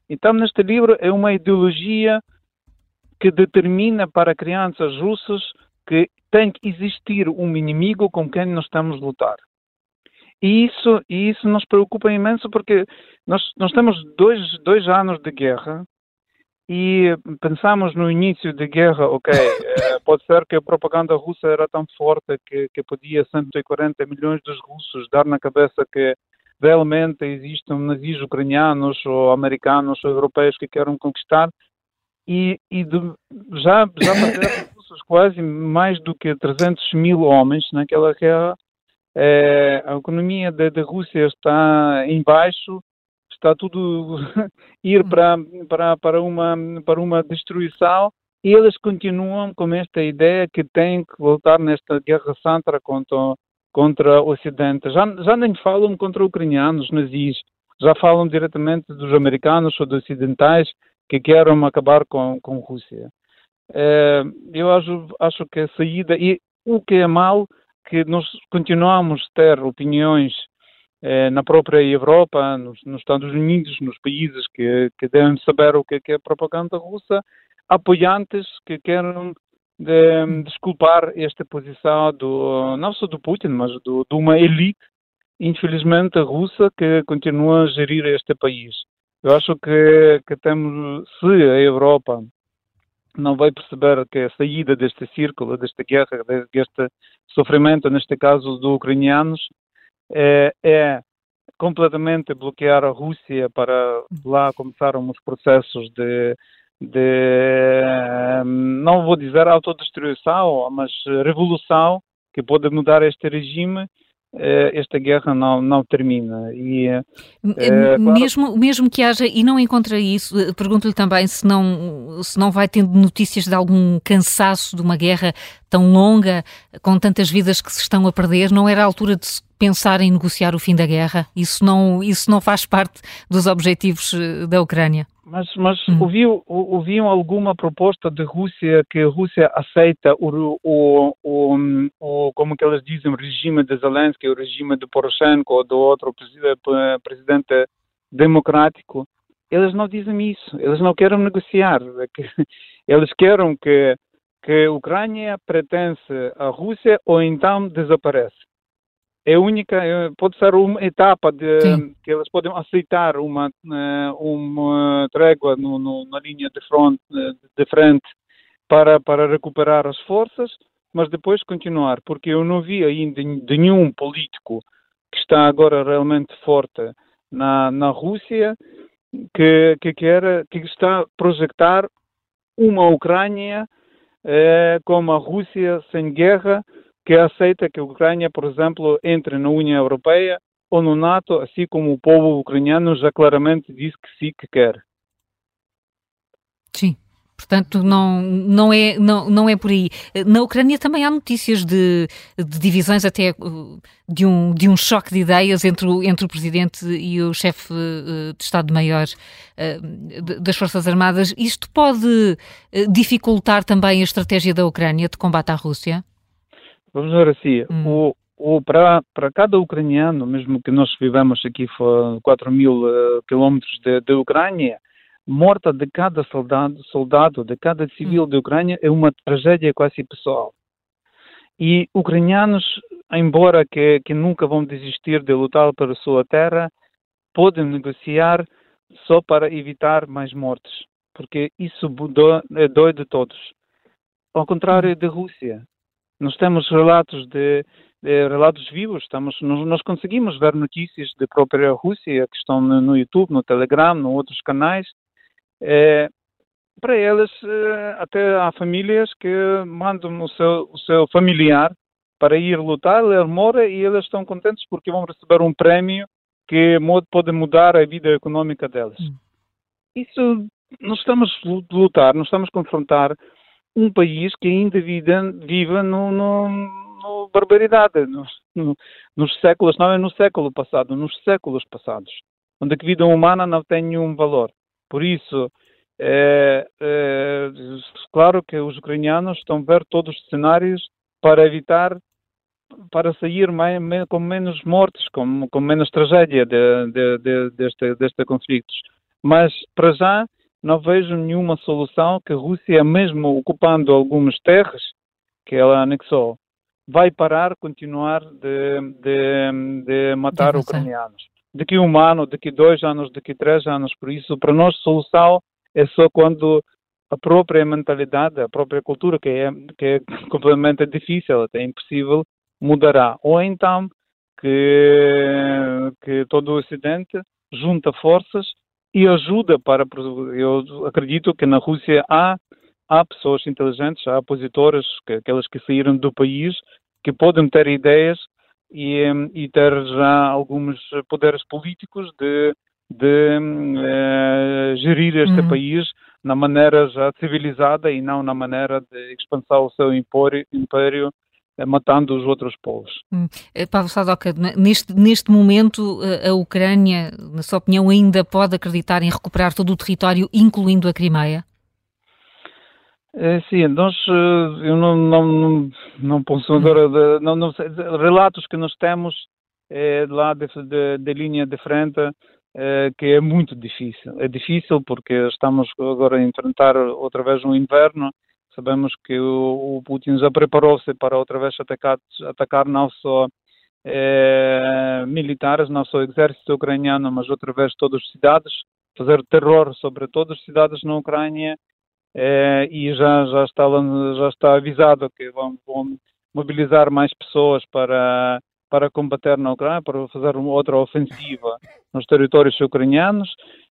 E: Então, neste livro é uma ideologia que determina para crianças russas que tem que existir um inimigo com quem nós estamos a lutar. E isso, e isso nos preocupa imenso porque nós, nós temos dois, dois anos de guerra e pensamos no início da guerra, ok, eh, pode ser que a propaganda russa era tão forte que, que podia 140 milhões dos russos dar na cabeça que realmente existem nazis ucranianos ou americanos ou europeus que querem conquistar. E, e de, já, já bateram quase mais do que 300 mil homens naquela guerra é, a economia da, da Rússia está em baixo, está tudo ir uhum. para, para, para, uma, para uma destruição e eles continuam com esta ideia que têm que voltar nesta guerra santa contra, contra o Ocidente. Já, já nem falam contra ucranianos, nazis, já falam diretamente dos americanos ou dos ocidentais que querem acabar com, com a Rússia. É, eu acho, acho que a saída, e o que é mal, que nós continuamos a ter opiniões eh, na própria Europa, nos, nos, Estados Unidos, nos países que, que devem saber o que é, é propaganda russa, apoiantes que querem de, desculpar esta posição do, não só do Putin, mas do, de uma elite, infelizmente, russa que continua a gerir este país. Eu acho que, que temos, se a Europa não vai perceber que a saída deste círculo, desta guerra, deste sofrimento, neste caso dos ucranianos, é, é completamente bloquear a Rússia para lá começarem os processos de, de, não vou dizer autodestruição, mas revolução que pode mudar este regime esta guerra não, não termina. E, é,
B: mesmo, claro... mesmo que haja, e não encontra isso, eh, pergunto-lhe também se não, se não vai tendo notícias de algum cansaço de uma guerra tão longa, com tantas vidas que se estão a perder, não era a altura de pensar em negociar o fim da guerra? Isso não, isso não faz parte dos objetivos da Ucrânia?
E: Mas, mas hum. ouviu, ouviam alguma proposta de Rússia que a Rússia aceita o, o, o, o, como que eles dizem, regime de Zelensky, o regime de Poroshenko ou do outro presidente democrático? Eles não dizem isso. Eles não querem negociar. É eles querem que, que a Ucrânia pertence à Rússia ou então desaparece é única, é, pode ser uma etapa de, que eles podem aceitar uma, eh, uma trégua no, no, na linha de, front, eh, de frente para, para recuperar as forças, mas depois continuar, porque eu não vi ainda nenhum político que está agora realmente forte na, na Rússia que, que quer, que está a projetar uma Ucrânia eh, como a Rússia sem guerra, que aceita que a Ucrânia, por exemplo, entre na União Europeia ou no NATO, assim como o povo ucraniano já claramente diz que sim que quer.
B: Sim. Portanto, não, não, é, não, não é por aí. Na Ucrânia também há notícias de, de divisões, até uh, de um, de um choque de ideias entre o, entre o presidente e o chefe uh, de Estado-Maior uh, das Forças Armadas. Isto pode dificultar também a estratégia da Ucrânia de combate à Rússia?
E: Vamos ver assim, hum. o, o, para, para cada ucraniano, mesmo que nós vivamos aqui a 4 mil uh, quilómetros da Ucrânia, morta de cada soldado, soldado de cada civil hum. da Ucrânia é uma tragédia quase pessoal. E ucranianos, embora que, que nunca vão desistir de lutar pela sua terra, podem negociar só para evitar mais mortes, porque isso é dói de todos. Ao contrário hum. da Rússia, nós temos relatos de, de relatos vivos, estamos, nós, nós, conseguimos ver notícias da própria Rússia que estão no, no YouTube, no Telegram, em outros canais. É, para eles, é, até há famílias que mandam o seu, o seu familiar para ir lutar, ele mora e eles estão contentes porque vão receber um prémio que pode mudar a vida econômica deles. Hum. Isso, nós estamos a lutar, nós estamos a confrontar um país que ainda vive, no, no, no barbaridade, no, no, nos séculos, não é no século passado, nos séculos passados, onde a vida humana não tem nenhum valor. Por isso, é, é, claro que os ucranianos estão a ver todos os cenários para evitar, para sair mais, com menos mortes, com, com menos tragédia de, de, de, deste, deste conflitos. Mas, para já, não vejo nenhuma solução que a Rússia, mesmo ocupando algumas terras que ela anexou, vai parar, continuar de, de, de matar ucranianos. Daqui um ano, daqui dois anos, daqui três anos, por isso, para nós, solução é só quando a própria mentalidade, a própria cultura, que é, que é completamente difícil, até impossível, mudará. Ou então que, que todo o Ocidente junta forças e ajuda para. Eu acredito que na Rússia há, há pessoas inteligentes, há opositoras, que, aquelas que saíram do país, que podem ter ideias e, e ter já alguns poderes políticos de de uh, gerir este uhum. país na maneira já civilizada e não na maneira de expansão o seu império, império eh, matando os outros povos. Hum.
B: Eh, Paulo Sadoca, neste, neste momento a Ucrânia, na sua opinião, ainda pode acreditar em recuperar todo o território, incluindo a Crimeia?
E: É, sim, nós, eu não, não, não, não posso hum. não, não, relatos que nós temos é, lá de, de, de linha de frente eh, que é muito difícil. É difícil porque estamos agora a enfrentar outra vez um inverno. Sabemos que o, o Putin já preparou-se para outra vez atacar, atacar não só eh, militares, não só o exército ucraniano, mas outra vez todas as cidades, fazer terror sobre todas as cidades na Ucrânia eh, e já, já, está, já está avisado que vão, vão mobilizar mais pessoas para para combater na Ucrânia, para fazer outra ofensiva nos territórios ucranianos.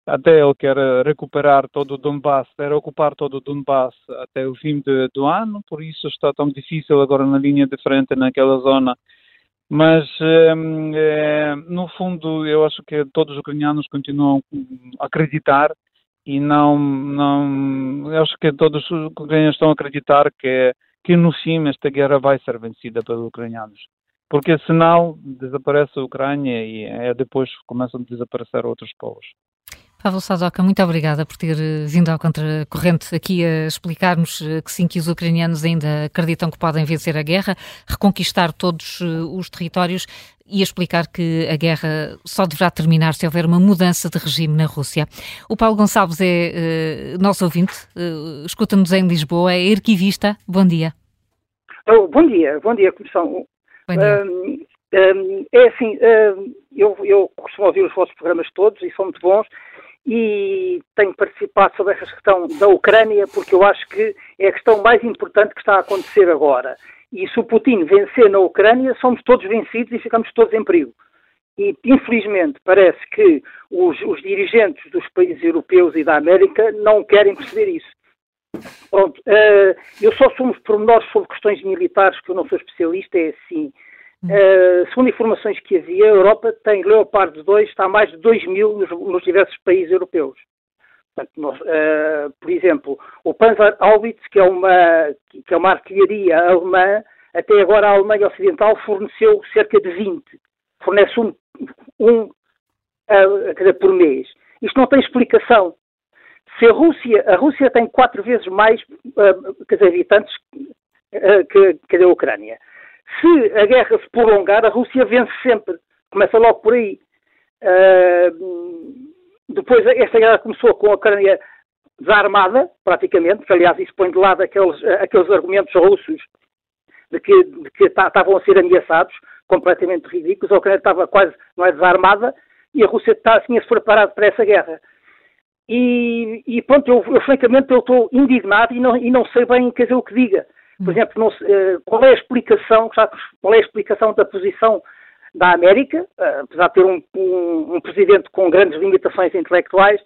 E: Até ele quer recuperar todo o Donbass, quer ocupar todo o Donbass até o fim de, do ano, por isso está tão difícil agora na linha de frente naquela zona. Mas, é, no fundo, eu acho que todos os ucranianos continuam a acreditar e não, não, eu acho que todos os ucranianos estão a acreditar que, que no fim esta guerra vai ser vencida pelos ucranianos porque senão desaparece a Ucrânia e é, depois começam a desaparecer outros povos.
B: Pavel Sadoka, muito obrigada por ter eh, vindo ao Contracorrente aqui a explicar-nos eh, que sim, que os ucranianos ainda acreditam que podem vencer a guerra, reconquistar todos eh, os territórios e a explicar que a guerra só deverá terminar se houver uma mudança de regime na Rússia. O Paulo Gonçalves é uh, nosso ouvinte, uh, escuta-nos em Lisboa, é arquivista. Bom dia.
F: Oh, bom dia, bom dia, Comissão. Um, um, é assim, um, eu, eu costumo ouvir os vossos programas todos e são muito bons e tenho participado sobre essa questão da Ucrânia porque eu acho que é a questão mais importante que está a acontecer agora. E se o Putin vencer na Ucrânia, somos todos vencidos e ficamos todos em perigo. E, infelizmente, parece que os, os dirigentes dos países europeus e da América não querem perceber isso. Pronto, uh, eu só sou uns pormenores sobre questões militares, que eu não sou especialista, é assim. Uh, segundo informações que havia, a Europa tem Leopard 2, está a mais de 2 mil nos, nos diversos países europeus. Portanto, nós, uh, por exemplo, o Panzer Haubitz, que é uma, que é uma artilharia alemã, até agora a Alemanha Ocidental forneceu cerca de 20. Fornece um, um uh, por mês. Isto não tem explicação. Se a Rússia, a Rússia tem quatro vezes mais uh, habitantes uh, que, que a Ucrânia. Se a guerra se prolongar, a Rússia vence sempre. Começa logo por aí. Uh, depois, esta guerra começou com a Ucrânia desarmada, praticamente, que aliás isso põe de lado aqueles, aqueles argumentos russos de que, que estavam a ser ameaçados, completamente ridículos. A Ucrânia estava quase, não é desarmada, e a Rússia tinha-se preparado para essa guerra. E, e pronto, eu, eu francamente eu estou indignado e não, e não sei bem quer dizer, o que diga. Por hum. exemplo, não, uh, qual é a explicação, qual é a explicação da posição da América, uh, apesar de ter um, um, um, presidente com grandes limitações intelectuais,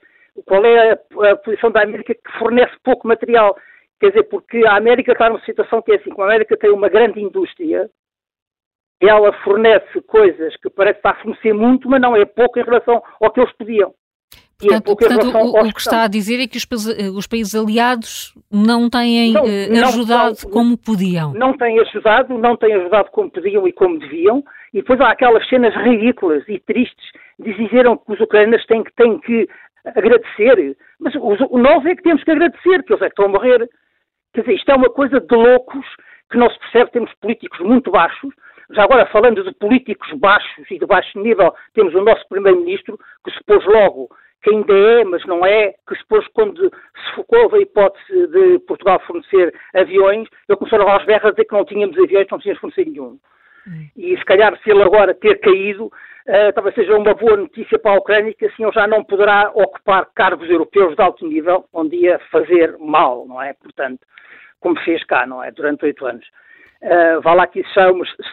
F: qual é a, a, posição da América que fornece pouco material? Quer dizer, porque a América está numa situação que é assim, como a América tem uma grande indústria, ela fornece coisas que parece estar a fornecer muito, mas não é pouco em relação ao que eles pediam.
B: Portanto, portanto o, o, que está a dizer é que os, os países aliados não têm não, uh, ajudado não, como podiam.
F: Não têm ajudado, não têm ajudado como podiam e como deviam, e depois há aquelas cenas ridículas e tristes de dizeram que os ucranianos têm, têm que agradecer, mas os, nós é que temos que agradecer, que eles é que estão a morrer. Quer dizer, isto é uma coisa de loucos que não se percebe, temos políticos muito baixos, já agora, falando de políticos baixos e de baixo nível, temos o nosso Primeiro-Ministro, que se pôs logo que ainda é, mas não é, que se pôs quando se focou a hipótese de Portugal fornecer aviões, ele começou a berras a dizer que não tínhamos aviões, não tínhamos fornecer nenhum. Hum. E se calhar, se ele agora ter caído, uh, talvez seja uma boa notícia para a Ucrânia, que assim ele já não poderá ocupar cargos europeus de alto nível, onde ia fazer mal, não é? Portanto, como fez cá, não é? Durante oito anos. Uh, vá lá que isso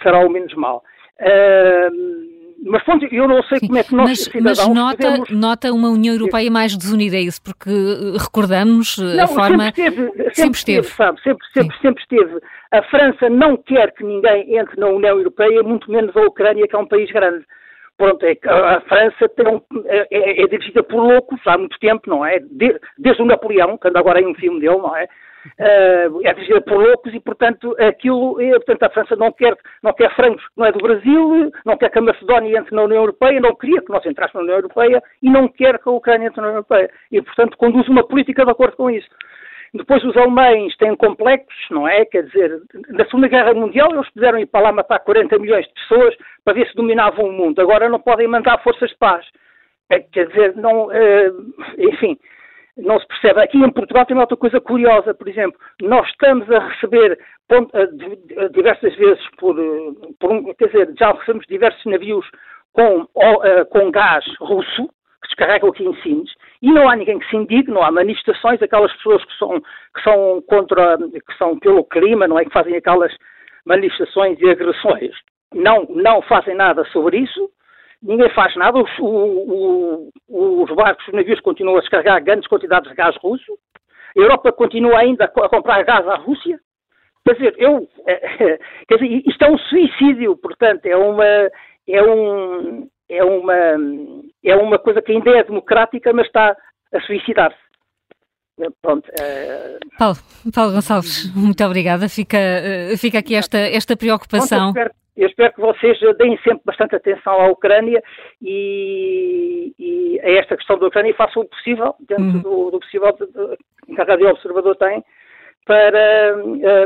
F: será o menos mal. Uh, mas pronto, eu não sei Sim, como é que nós
B: mas, cidadãos mas nota, nota uma União Europeia mais desunida, é isso? Porque eh, recordamos não, a forma...
F: Sempre esteve, sempre, sempre esteve, sabe? Sempre, sempre, sempre esteve. A França não quer que ninguém entre na União Europeia, muito menos a Ucrânia, que é um país grande. Pronto, é que a França um, é, é, é dirigida por loucos há muito tempo, não é? De, desde o Napoleão, que anda agora em um filme dele, não é? Uh, é dirigida por loucos e, portanto, aquilo, portanto, a França não quer, não quer frangos, não é do Brasil, não quer que a Macedónia entre na União Europeia, não queria que nós entrássemos na União Europeia e não quer que a Ucrânia entre na União Europeia. E, portanto, conduz uma política de acordo com isso. Depois os alemães têm complexos, não é? Quer dizer, na Segunda Guerra Mundial eles puderam ir para lá matar 40 milhões de pessoas para ver se dominavam o mundo. Agora não podem mandar forças de paz. É, quer dizer, não, é, enfim, não se percebe. Aqui em Portugal tem outra coisa curiosa, por exemplo, nós estamos a receber diversas vezes por, eh, por um, quer dizer, já recebemos diversos navios com, eh, com gás russo, que descarregam aqui em Sines, e não há ninguém que se indigne, não há manifestações, aquelas pessoas que são, que são contra, que são pelo clima, não é, que fazem aquelas manifestações e agressões, não, não fazem nada sobre isso, ninguém faz nada, os, o, o, os barcos, os navios continuam a descarregar grandes quantidades de gás russo, a Europa continua ainda a comprar gás à Rússia. Quer dizer, eu, quer dizer, isto é um suicídio, portanto, é uma, é um, é uma, é uma coisa que ainda é democrática, mas está a suicidar-se. Pronto,
B: uh... Paulo, Paulo Gonçalves, muito obrigada. Fica, uh, fica aqui esta, esta preocupação.
F: Pronto, eu espero que vocês deem sempre bastante atenção à Ucrânia e, e a esta questão da Ucrânia e façam o possível, dentro uhum. do, do, possível que a Rádio Observador tem, para,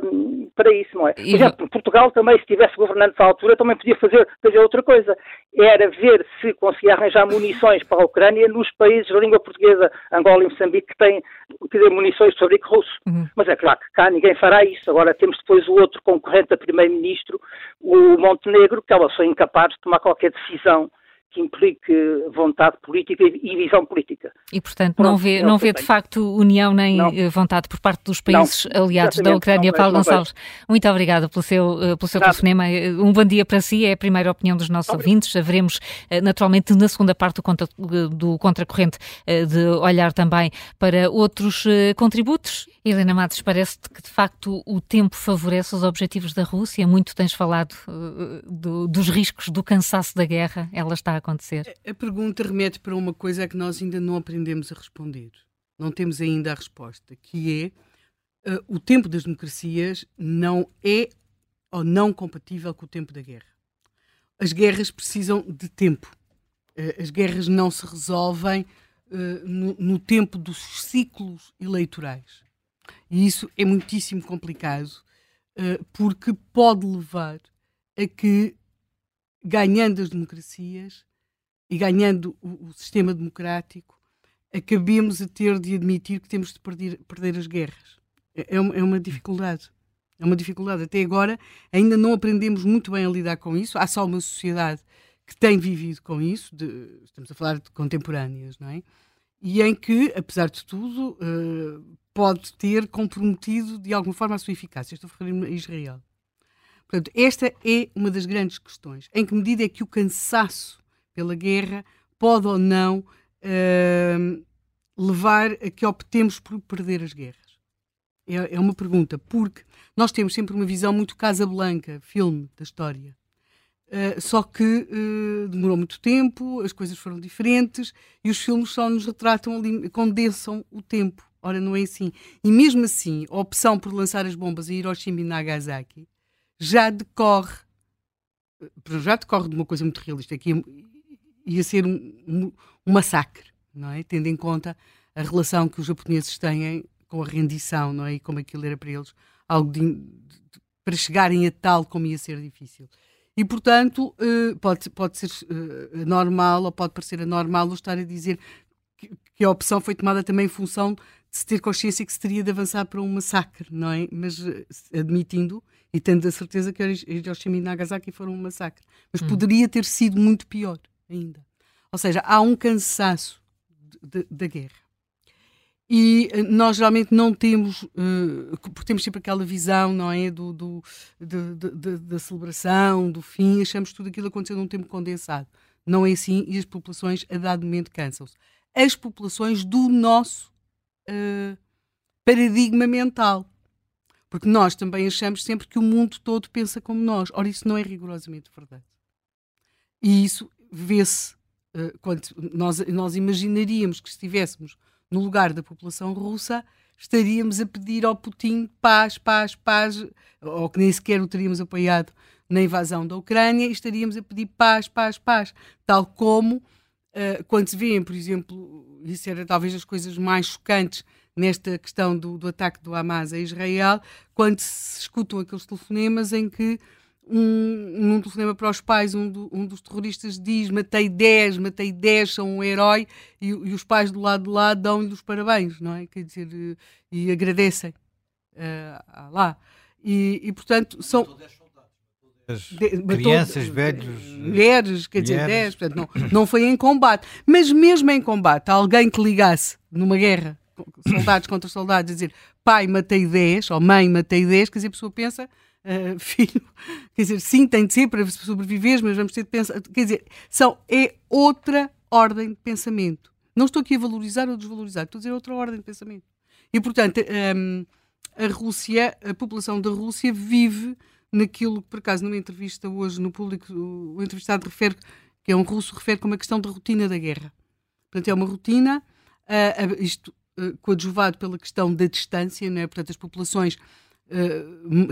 F: um, para isso, não é? Por exemplo, Portugal também, se tivesse governantes à altura, também podia fazer, fazer outra coisa. Era ver se conseguia arranjar munições para a Ucrânia nos países de língua portuguesa, Angola e Moçambique, que têm que munições de fabrico russo. Uhum. Mas é claro que cá ninguém fará isso. Agora temos depois o outro concorrente a primeiro-ministro, o Montenegro, que é uma pessoa incapaz de tomar qualquer decisão que implique vontade política e visão política.
B: E, portanto, Pronto, não vê, não vê de facto união nem não. Eh, vontade por parte dos países não, aliados da Ucrânia. Paulo Gonçalves, muito obrigada pelo seu, eh, pelo seu telefonema. Eh, um bom dia para si, é a primeira opinião dos nossos Obrigado. ouvintes. Veremos, naturalmente, na segunda parte do, contra, do Contracorrente, de olhar também para outros contributos. Helena Matos, parece-te que, de facto, o tempo favorece os objetivos da Rússia. Muito tens falado do, dos riscos do cansaço da guerra. Ela está acontecer?
D: A, a pergunta remete para uma coisa que nós ainda não aprendemos a responder. Não temos ainda a resposta, que é uh, o tempo das democracias não é ou não compatível com o tempo da guerra. As guerras precisam de tempo. Uh, as guerras não se resolvem uh, no, no tempo dos ciclos eleitorais. E isso é muitíssimo complicado, porque pode levar a que ganhando as democracias e ganhando o, o sistema democrático, acabemos a ter de admitir que temos de perder, perder as guerras. É, é, uma, é uma dificuldade. É uma dificuldade. Até agora ainda não aprendemos muito bem a lidar com isso. Há só uma sociedade que tem vivido com isso, de, estamos a falar de contemporâneas, não é? E em que, apesar de tudo, uh, pode ter comprometido de alguma forma a sua eficácia. Estou a referir-me a Israel. Portanto, esta é uma das grandes questões. Em que medida é que o cansaço pela guerra pode ou não uh, levar a que optemos por perder as guerras? É, é, uma pergunta, porque nós temos sempre uma visão muito Casablanca, filme da história. Uh, só que uh, demorou muito tempo, as coisas foram diferentes e os filmes só nos retratam condensam o tempo. Ora, não é assim. E mesmo assim, a opção por lançar as bombas em Hiroshima e Nagasaki já decorre, já decorre de uma coisa muito realista, que ia, ia ser um, um, um, massacre, não é? Tendo em conta a relação que os japoneses têm com a rendição, não é? E como aquilo era para eles algo de, de, para chegarem a tal como ia ser difícil. E, portanto, uh, pode, pode ser uh, normal ou pode parecer anormal eu estar a dizer que, a opção foi tomada também em função de se ter consciência que se teria de avançar para um massacre, não é? Mas uh, admitindo e tendo a certeza que Hiroshima e Nagasaki foram um massacre. Mas hum. poderia ter sido muito pior ainda. Ou seja, há um cansaço da guerra. E eh, nós geralmente não temos, uh, porque temos sempre aquela visão, não é? Do, do de, de, da celebração, do fim, achamos tudo aquilo aconteceu num tempo condensado. Não é assim e as populações, a dado momento, cansam-se. As populações do nosso uh, paradigma mental. Porque nós também achamos sempre que o mundo todo pensa como nós. Ora, isso não é rigorosamente verdade. E isso vê-se uh, quando nós, nós imaginaríamos que estivéssemos no lugar da população russa, estaríamos a pedir ao Putin paz, paz, paz, ou que nem sequer o teríamos apoiado na invasão da Ucrânia, e estaríamos a pedir paz, paz, paz. Tal como uh, quando se vêem, por exemplo, isso era talvez as coisas mais chocantes nesta questão do, do ataque do Hamas a Israel, quando se escutam aqueles telefonemas em que um, num telefonema para os pais, um, do, um, dos terroristas diz matei 10, matei 10, são um herói, e, e os pais do lado de lá dão-lhe os parabéns, não é? Quer dizer, e agradecem uh, lá. E, e, portanto, são.
C: De, crianças, velhos,
D: mulheres, quer dizer, 10, portanto, não, não foi em combate. Mas mesmo em combate, alguém que ligasse numa guerra, soldados contra soldados, a dizer pai, matei 10, ou mãe, matei 10, quer dizer, a pessoa pensa uh, filho, quer dizer, sim, tem de ser para sobreviver, mas vamos ter de pensar, quer dizer, são, é outra ordem de pensamento. Não estou aqui a valorizar ou desvalorizar, estou a dizer outra ordem de pensamento. E, portanto, um, ehm, a Rússia, a população da Rússia vive naquilo que, por acaso, numa entrevista hoje no público, o entrevistado refere, que é um russo, refere como a questão da rotina da guerra. Portanto, é uma rotina, uh, isto uh, coadjuvado pela questão da distância, não é? portanto, as populações uh,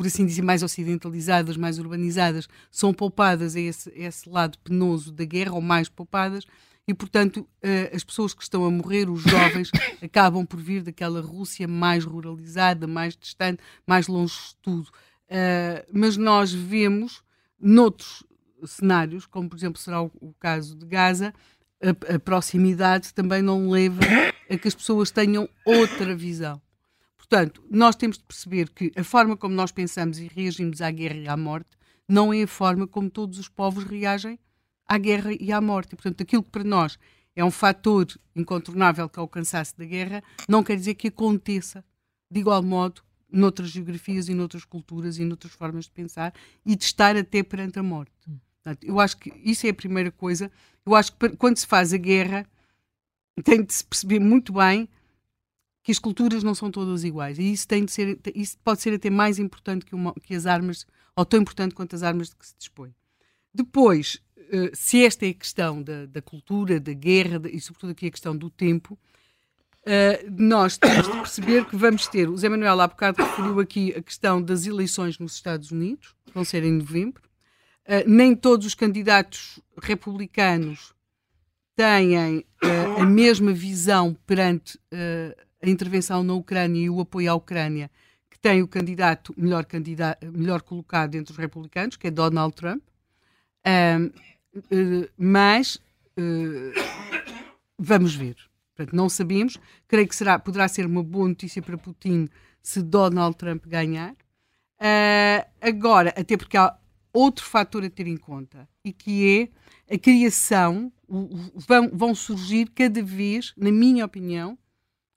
D: por assim dizer, mais ocidentalizadas, mais urbanizadas, são poupadas a esse, a esse lado penoso da guerra, ou mais poupadas, e, portanto, uh, as pessoas que estão a morrer, os jovens, acabam por vir daquela Rússia mais ruralizada, mais distante, mais longe de tudo. Uh, mas nós vemos, noutros cenários, como por exemplo será o, caso de Gaza, a proximidade também não leva a que as pessoas tenham outra visão. Portanto, nós temos de perceber que a forma como nós pensamos e reagimos à guerra e à morte não é a forma como todos os povos reagem à guerra e à morte. E, portanto, aquilo que para nós é um fator incontornável que é o cansaço da guerra, não quer dizer que aconteça de igual modo noutras geografias e noutras culturas e noutras formas de pensar e de estar até perante a morte. Portanto, eu acho que isso é a primeira coisa. Eu acho que quando se faz a guerra tem de se perceber muito bem que as culturas não são todas iguais. E isso, tem de ser, isso pode ser até mais importante que, uma, que as armas, ou tão importante quanto as armas de que se dispõe. Depois, uh, se esta é a questão da, da cultura, da guerra e, sobretudo, aqui a questão do tempo, uh, nós temos de perceber que vamos ter. O Zé Manuel há bocado referiu aqui a questão das eleições nos Estados Unidos, que vão ser em novembro. Uh, nem todos os candidatos republicanos têm a mesma visão perante a intervenção na Ucrânia e o apoio à Ucrânia, que tem o candidato melhor, candidato, melhor colocado entre os republicanos, que é Donald Trump. Uh, mas uh, vamos ver. Portanto, não sabemos. Creio que será, poderá ser uma boa notícia para Putin se Donald Trump ganhar. Uh, agora, até porque há outro fator a ter em conta e que é a criação, o, o, vão, vão surgir cada vez, na minha opinião,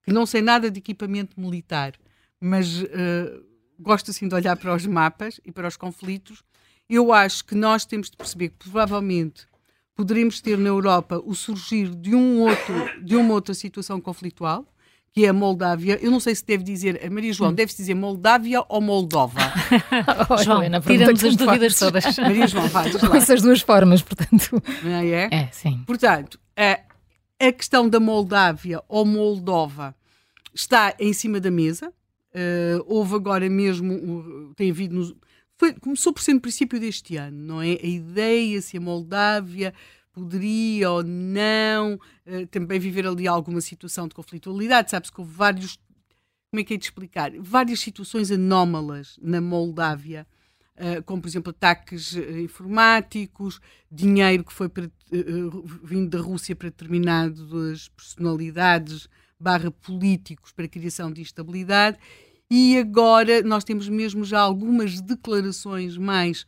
D: que não sei nada de equipamento militar, mas uh, gosto assim de olhar para os mapas e para os conflitos, eu acho que nós temos de perceber que provavelmente poderemos ter na Europa o surgir de, um outro, de uma outra situação conflitual, que é a Moldávia. Eu não sei se deve dizer, a Maria João, hum. deve-se dizer Moldávia ou Moldova?
B: João, tira-nos as dúvidas todas.
D: Maria João, vai,
A: Com essas duas formas, portanto.
D: É, é?
A: É, sim.
D: Portanto, a, a questão da Moldávia ou Moldova está em cima da mesa. Uh, houve agora mesmo, tem havido nos, foi, começou por ser no princípio deste ano, não é? A ideia se a Moldávia poderia ou não uh, também viver ali alguma situação de conflitualidade. Sabe-se que houve vários, como é que é de explicar? Várias situações anómalas na Moldávia, como por exemplo ataques uh, informáticos, dinheiro que foi para, vindo da Rússia para determinadas personalidades barra políticos para a criação de instabilidade. E agora nós temos mesmo já algumas declarações mais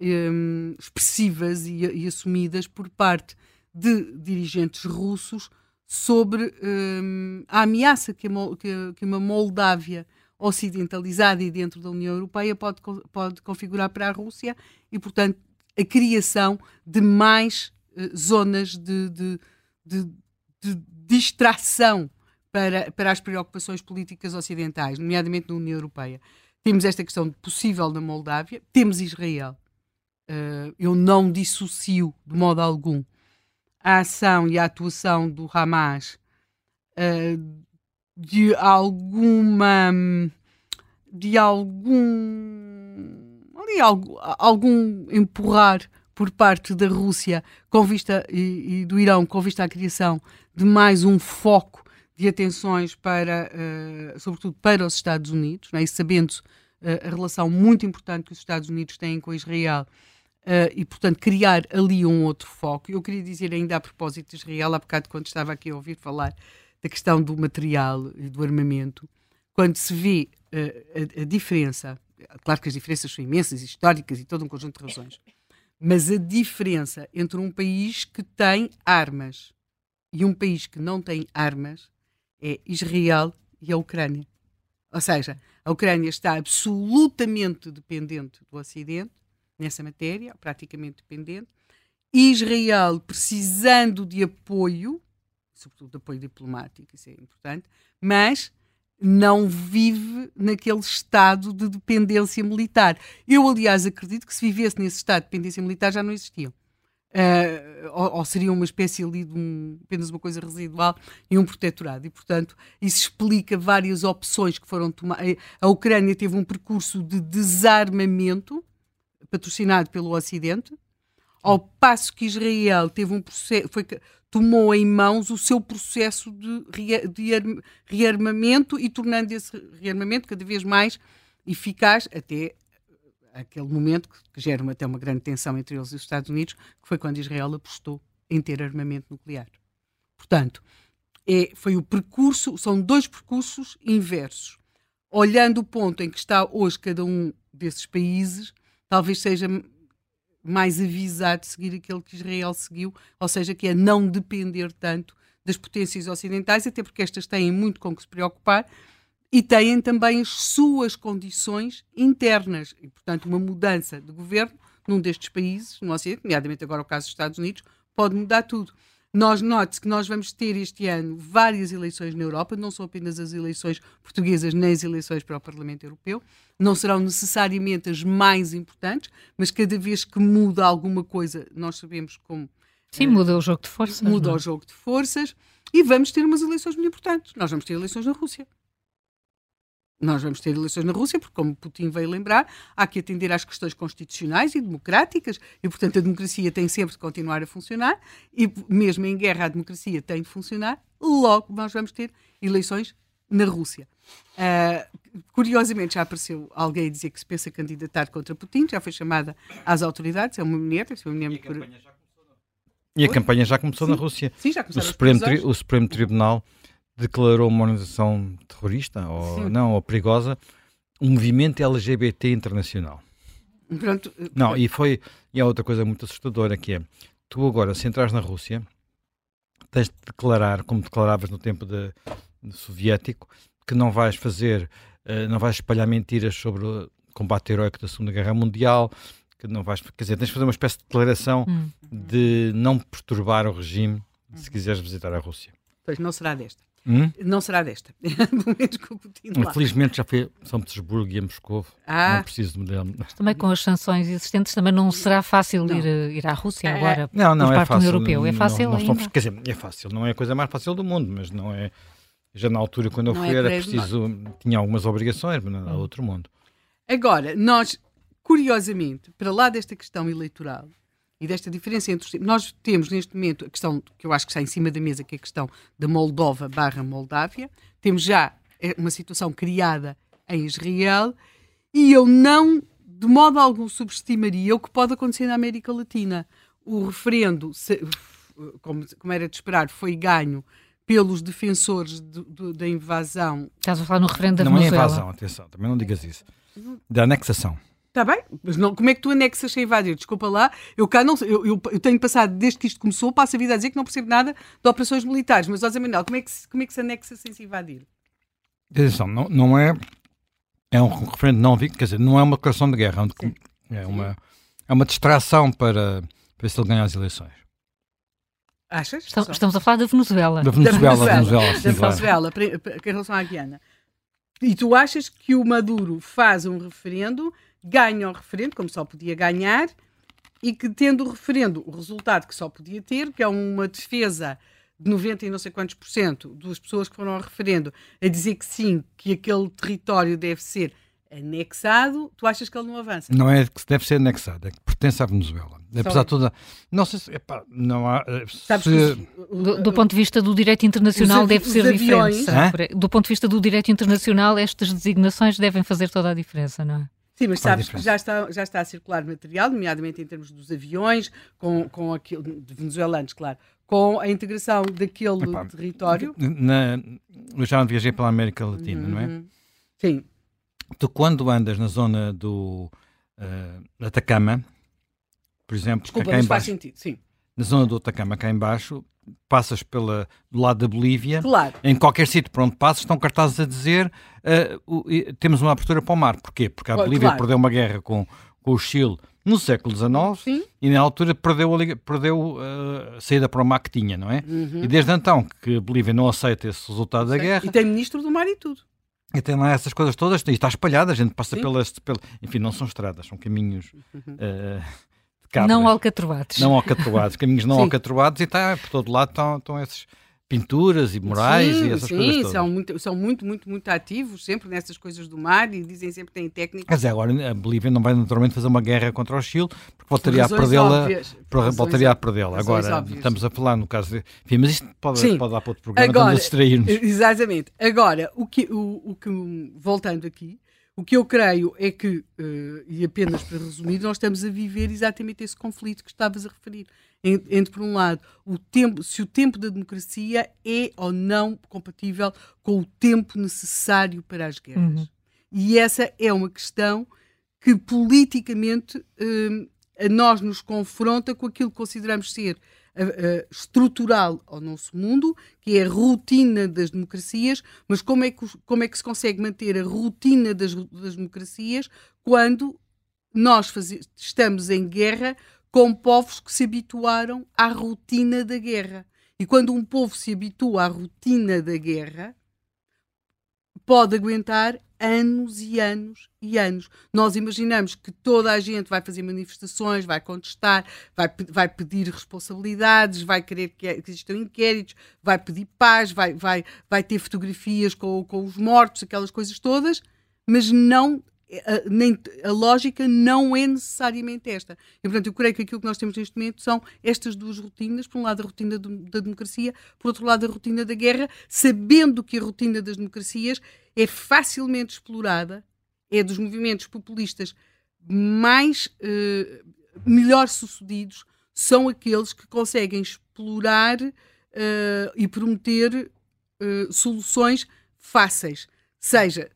D: um, expressivas e, e, assumidas por parte de dirigentes russos sobre um, a ameaça que, a, que, uma Moldávia ocidentalizada e dentro da União Europeia pode, pode configurar para a Rússia e, portanto, a criação de mais uh, zonas de, de, de, de distração para, para as preocupações políticas ocidentais, nomeadamente na União Europeia. Temos esta questão possível na Moldávia, temos Israel, uh, eu não dissocio de modo algum a ação e a atuação do Hamas uh, de alguma de algum ali, algum, algum empurrar por parte da Rússia com vista e, e, do Irão com vista à criação de mais um foco de atenções para, uh, sobretudo para os Estados Unidos, é? e sabendo uh, a relação muito importante que os Estados Unidos têm com Israel Uh, e, portanto, criar ali um outro foco. Eu queria dizer ainda a propósito de Israel, há bocado quando estava aqui a ouvir falar da questão do material e do armamento, quando se vê uh, a, a, diferença, claro que as diferenças são imensas, históricas e todo um conjunto de razões, mas a diferença entre um país que tem armas e um país que não tem armas é Israel e a Ucrânia. Ou seja, a Ucrânia está absolutamente dependente do Ocidente nessa matéria, praticamente dependente. Israel precisando de apoio, sobretudo de apoio diplomático, isso é importante, mas não vive naquele estado de dependência militar. Eu, aliás, acredito que se vivesse nesse estado de dependência militar já não existiam. Uh, ou, ou, seria uma espécie ali de um, apenas uma coisa residual e um protetorado. E, portanto, isso explica várias opções que foram tomadas. A Ucrânia teve um percurso de desarmamento patrocinado pelo Ocidente, ao passo que Israel teve um processo, foi, tomou em mãos o seu processo de, de rearmamento e tornando esse rearmamento cada vez mais eficaz até aquele momento que gera uma, até uma grande tensão entre eles e os Estados Unidos, que foi quando Israel apostou em ter armamento nuclear. Portanto, é, foi o percurso, são dois percursos inversos. Olhando o ponto em que está hoje cada um desses países, talvez seja mais avisado de seguir aquele que Israel seguiu, ou seja, que é não depender tanto das potências ocidentais, até porque estas têm muito com que se preocupar e têm também as suas condições internas. E, portanto, uma mudança de governo num destes países, no Ocidente, nomeadamente agora o caso dos Estados Unidos, pode mudar tudo. Nós note que nós vamos ter este ano várias eleições na Europa, não são apenas as eleições portuguesas nem as eleições para o Parlamento Europeu, não serão necessariamente as mais importantes, mas cada vez que muda alguma coisa, nós sabemos como.
B: Sim, muda o jogo de forças.
D: Muda
B: não?
D: o jogo de forças e vamos ter umas eleições muito importantes. Nós vamos ter eleições na Rússia. Nós vamos ter eleições na Rússia, porque, como Putin veio lembrar, há que atender às questões constitucionais e democráticas, e, portanto, a democracia tem sempre de continuar a funcionar, e mesmo em guerra a democracia tem de funcionar, logo nós vamos ter eleições na Rússia. Uh, curiosamente, já apareceu alguém a dizer que se pensa candidatar contra Putin, já foi chamada às autoridades, é uma mulher, é uma mulher
C: e, a e a campanha já começou
D: sim.
C: na Rússia.
D: Sim, já começou
C: o Supremo, o Supremo Tribunal declarou uma organização terrorista ou Sim. não, ou perigosa, um movimento LGBT internacional.
D: Pronto.
C: Não, e foi, e há outra coisa muito assustadora que é, tu agora, se entras na Rússia, tens de declarar, como declaravas no tempo de, de soviético, que não vais fazer, uh, não vais espalhar mentiras sobre o combate heróico da Segunda Guerra Mundial, que não vais, quer dizer, tens de fazer uma espécie de declaração hum. de não perturbar o regime se quiseres visitar a Rússia.
D: Pois não será desta. Hum? Não será desta. Pelo menos com o Putin
C: lá. Infelizmente já foi São Petersburgo e a Moscou. Ah. Não preciso de modelo.
B: Também com as sanções existentes também não será fácil ir, ir à Rússia é. agora.
C: Não, não
B: é
C: fácil.
B: Europeu. É fácil
C: não, não quer dizer, é fácil. Não é a coisa mais fácil do mundo, mas não é... Já na altura, quando eu não fui, é era preciso... Tinha algumas obrigações, mas não era hum. outro mundo.
D: Agora, nós, curiosamente, para lá desta questão eleitoral, e desta diferença entre os Nós temos neste momento a questão que eu acho que está em cima da mesa, que é a questão da Moldova barra Moldávia. Temos já eh, uma situação criada em Israel e eu não, de modo algum, subestimaria o que pode acontecer na América Latina. O referendo, como, como era de esperar, foi ganho pelos defensores de, de, da invasão.
B: Estás a falar no referendo da
C: Não é invasão, atenção, também não digas isso. Da anexação.
D: Está bem, mas não, como é que tu anexas sem invadir? Desculpa lá, eu cá não eu, eu, eu, tenho passado, desde que isto começou, passo a vida a dizer que não percebo nada de operações militares, mas, José Manuel, como é que, se, como é que se anexa sem se invadir?
C: Atenção, não, não é. É um referendo não quer dizer, não é uma declaração de guerra, é, é uma, é uma distração para, para se ele ganhar as eleições.
D: Achas?
B: Estamos, estamos a falar da Venezuela.
C: Da Venezuela, da Venezuela.
D: Da Venezuela, em relação à Guiana. E tu achas que o Maduro faz um referendo ganha o referendo, como só podia ganhar, e que tendo o referendo, o resultado que só podia ter, que é uma defesa de 90 e não sei quantos por cento das pessoas que foram ao referendo a dizer que sim, que aquele território deve ser anexado, tu achas que ele não avança?
C: Não é que deve ser anexado, é que pertence à Venezuela. Apesar de tudo, não sei se, epá, não há... Eh,
B: se... Do, do, ponto de vista do direito internacional deve ser aviões, diferente. Do ponto de vista do direito internacional, estas designações devem fazer toda a diferença, não é?
D: Sim, mas sabes que já está, já está a circular material, nomeadamente em termos dos aviões, com, com aquilo, de venezuelanos, claro, com a integração daquele Epá, território.
C: Na, eu já viajei pela América Latina, uhum. não é? Uhum.
D: Sim.
C: Tu, quando andas na zona do uh, Atacama, por exemplo,
D: Desculpa, mas faz sentido, sim.
C: Na zona do Atacama, cá embaixo, passas pela, do lado da Bolívia,
D: claro.
C: em qualquer sítio por onde passas, estão cartazes a dizer uh, temos uma abertura para o mar. Porquê? Porque a Bolívia claro. perdeu uma guerra com, com o Chile no século XIX Sim. e na altura perdeu, a, perdeu uh, a saída para o mar que tinha, não é? Uhum. E desde então que a Bolívia não aceita esse resultado da guerra.
D: E tem ministro do mar e tudo.
C: E tem lá essas coisas todas, e está espalhada, a gente passa pelas, pelas. Enfim, não são estradas, são caminhos. Uhum. Uh,
B: cabras. Não alcatroados.
C: Não alcatroados, caminhos não alcatroados e está, por todo lado estão, estão esses pinturas e murais sim, e essas
D: sim,
C: coisas todas.
D: São muito, são muito, muito, muito ativos sempre nessas coisas do mar e dizem sempre que têm técnicas.
C: Mas é, agora a Bolívia não vai naturalmente fazer uma guerra contra o Chile porque voltaria a perdê-la. Voltaria a perdê-la. Agora óbvias. estamos a falar no caso de. Enfim, mas isto pode, sim. pode dar para outro programa, agora, estamos a distrair-nos.
D: Exatamente. Agora, o que, o, o que voltando aqui, o que eu creio é que, uh, e apenas para resumir, nós estamos a viver exatamente esse conflito que estavas a referir. Entre, por um lado, o tempo, se o tempo da democracia é ou não compatível com o tempo necessário para as guerras. Uhum. E essa é uma questão que politicamente uh, a nós nos confronta com aquilo que consideramos ser estrutural ao nosso mundo, que é a rotina das democracias, mas como é que, como é que se consegue manter a rotina das, das democracias quando nós faz, estamos em guerra com povos que se habituaram à rotina da guerra. E quando um povo se habitua à rotina da guerra, pode aguentar anos e anos e anos. Nós imaginamos que toda a gente vai fazer manifestações, vai contestar, vai, vai pedir responsabilidades, vai querer que, existam inquéritos, vai pedir paz, vai, vai, vai ter fotografias com, com os mortos, aquelas coisas todas, mas não a, nem, a lógica não é necessariamente esta. E, portanto, eu creio que aquilo que nós temos neste momento são estas duas rotinas. Por um lado, a rotina da democracia, por outro lado, a rotina da guerra, sabendo que a rotina das democracias é facilmente explorada, é dos movimentos populistas mais eh, melhor sucedidos, são aqueles que conseguem explorar eh, e prometer eh, soluções fáceis, seja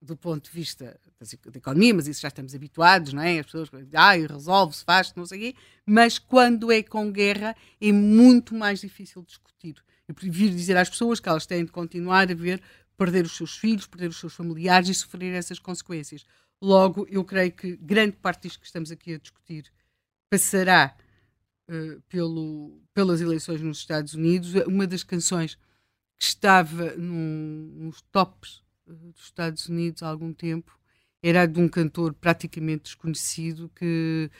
D: do ponto de vista da economia, mas isso já estamos habituados, não é? As pessoas, ah, resolve-se, faz não sei o quê, mas quando é com guerra é muito mais difícil discutir. Eu prefiro dizer às pessoas que elas têm de continuar a ver perder os seus filhos, perder os seus familiares e sofrer essas consequências. Logo, eu creio que grande parte disto que estamos aqui a discutir passará uh, pelo, pelas eleições nos Estados Unidos. Uma das canções que que estava num, nos tops eh, dos Estados Unidos há algum tempo, era de um cantor praticamente desconhecido que,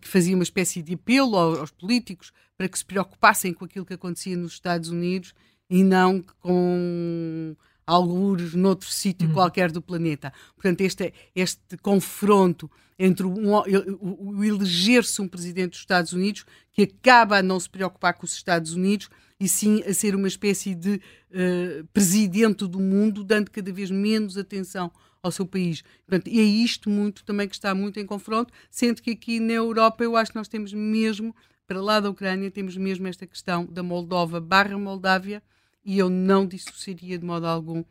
D: que fazia uma espécie de apelo aos, políticos para que se preocupassem com aquilo que acontecia nos Estados Unidos e não com algures noutro sítio uhum. qualquer do planeta. Portanto, este, este confronto entre o, o, o eleger-se um presidente dos Estados Unidos que acaba a não se preocupar com os Estados Unidos e sim a ser uma espécie de uh, presidente do mundo, dando cada vez menos atenção ao seu país. Portanto, e é isto muito também que está muito em confronto, sendo que aqui na Europa eu acho que nós temos mesmo, para lá da Ucrânia, temos mesmo esta questão da Moldova barra Moldávia, e eu não dissociaria de modo algum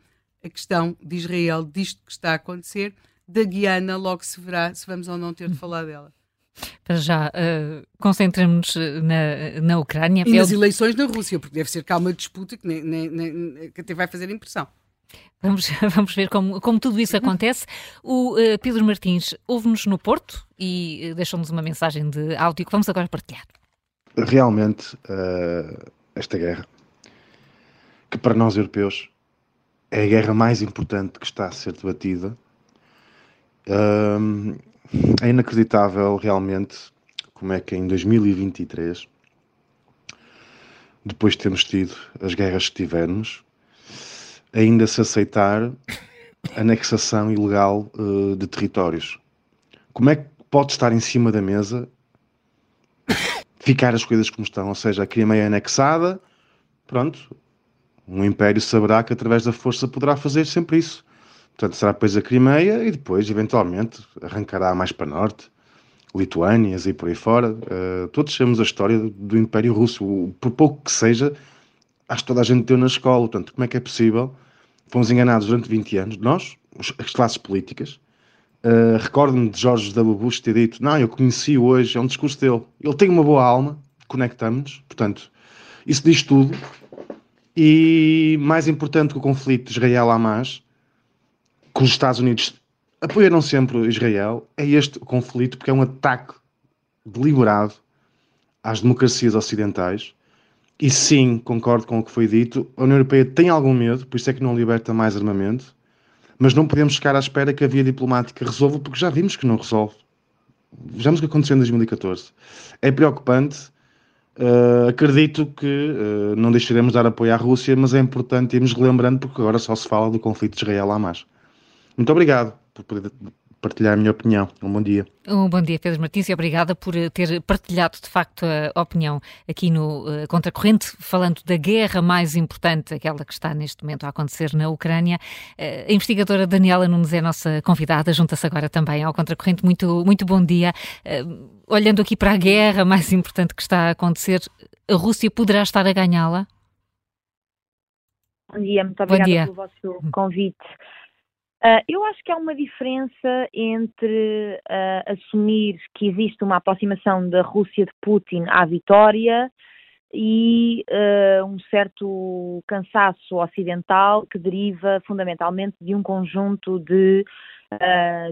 D: a questão de Israel, disto que está a acontecer, da Guiana, logo se verá se vamos ou não ter de falar dela.
B: Para já, uh, concentremos na, na Ucrânia.
D: E nas eleições na Rússia, porque deve ser cá uma disputa que, nem, nem, nem, que até vai fazer impressão.
B: Vamos, vamos ver como, como tudo isso acontece. O uh, Pedro Martins ouve-nos no Porto e uh, deixou-nos uma mensagem de áudio que vamos agora partilhar.
G: Realmente, uh, esta guerra que para nós europeus é a guerra mais importante que está a ser debatida. É inacreditável realmente como é que em 2023, depois de termos tido as guerras que tivemos, ainda se aceitar anexação ilegal uh, de territórios. Como é que pode estar em cima da mesa ficar as coisas como estão? Ou seja, a Crimeia é anexada, pronto, um império saberá que através da força poderá fazer sempre isso. Portanto, será depois a Crimeia e depois, eventualmente, arrancará mais para norte, Lituânias e por aí fora. Uh, todos sabemos a história do Império Russo, por pouco que seja, acho que toda a gente deu na escola. Portanto, como é que é possível? Fomos enganados durante 20 anos, nós, as classes políticas. Uh, Recordo-me de Jorge W. Bush ter dito: Não, eu conheci hoje, é um discurso dele. Ele tem uma boa alma, conectamos-nos. Portanto, isso diz tudo. E mais importante que o conflito Israel-Hamas, que os Estados Unidos apoiaram sempre Israel, é este conflito, porque é um ataque deliberado às democracias ocidentais. E sim, concordo com o que foi dito, a União Europeia tem algum medo, por isso é que não liberta mais armamento, mas não podemos ficar à espera que a via diplomática resolva, porque já vimos que não resolve. Vejamos o que aconteceu em 2014. É preocupante Uh, acredito que uh, não deixaremos de dar apoio à Rússia, mas é importante irmos relembrando, porque agora só se fala do conflito de Israel-Hamas. Muito obrigado por poder partilhar a minha opinião. Um bom dia.
B: Um bom dia, Pedro Martins, e obrigada por eh, ter partilhado, de facto, a opinião aqui no uh, Contracorrente, falando da guerra mais importante, aquela que está neste momento a acontecer na Ucrânia. Uh, a investigadora Daniela Nunes é a nossa convidada, junta-se agora também ao Contracorrente. Muito, muito bom dia. Uh, olhando aqui para a guerra mais importante que está a acontecer, a Rússia poderá estar a ganhá-la?
H: Bom dia, muito obrigada dia. pelo vosso convite. Uh, eu acho que há uma diferença entre uh, assumir que existe uma aproximação da Rússia de Putin à vitória e uh, um certo cansaço ocidental que deriva fundamentalmente de um conjunto de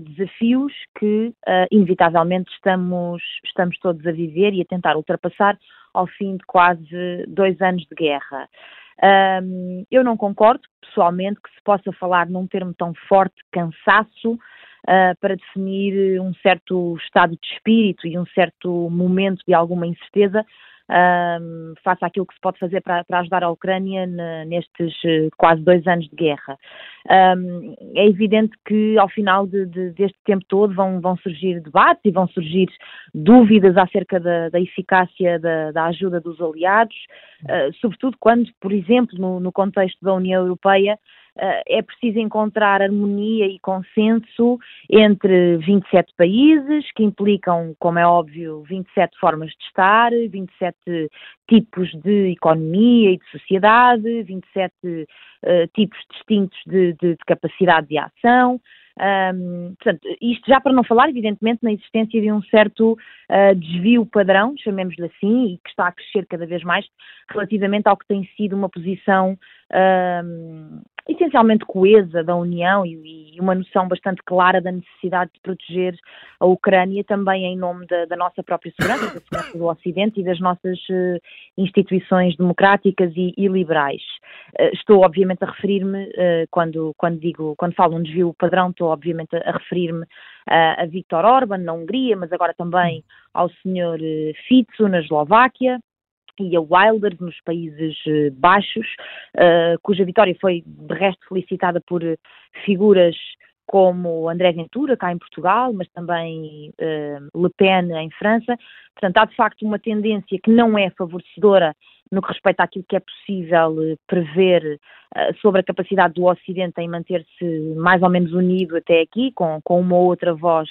H: desafios que inevitavelmente estamos, estamos todos a viver e a tentar ultrapassar ao fim de quase dois anos de guerra. Um, eu não concordo, pessoalmente, que se possa falar num termo tão forte, cansaço, uh, para definir um certo estado de espírito e um certo momento de alguma incerteza, um, face àquilo que se pode fazer para, para ajudar a Ucrânia nestes uh, quase dois anos de guerra. Um, é evidente que ao final de, de, deste tempo todo vão, vão surgir debates e vão surgir dúvidas acerca da, da eficácia da, da, ajuda dos aliados, uh, sobretudo quando, por exemplo, no, no contexto da União Europeia, é preciso encontrar harmonia e consenso entre 27 países, que implicam, como é óbvio, 27 formas de estar, 27 tipos de economia e de sociedade, 27 uh, tipos distintos de, de, de capacidade de ação. Um, portanto, isto já para não falar, evidentemente, na existência de um certo uh, desvio padrão, chamemos-lhe assim, e que está a crescer cada vez mais relativamente ao que tem sido uma posição essencialmente coesa da União e, e, uma noção bastante clara da necessidade de proteger a Ucrânia também em nome da, da nossa própria segurança, da segurança do Ocidente e das nossas uh, instituições democráticas e, e liberais. Uh, estou obviamente a referir-me, uh, quando, quando digo, quando falo um desvio padrão, estou obviamente a, a referir-me a Viktor Orban na Hungria, mas agora também ao Sr. Fico na Eslováquia, e a Wilders nos Países eh, Baixos, uh, cuja vitória foi de resto felicitada por figuras como André Ventura, cá em Portugal, mas também Le Pen em França. Portanto, há de facto uma tendência que não é favorecedora no que respeita àquilo que é possível prever sobre a capacidade do Ocidente em manter-se mais ou menos unido até aqui, com, com uma ou outra voz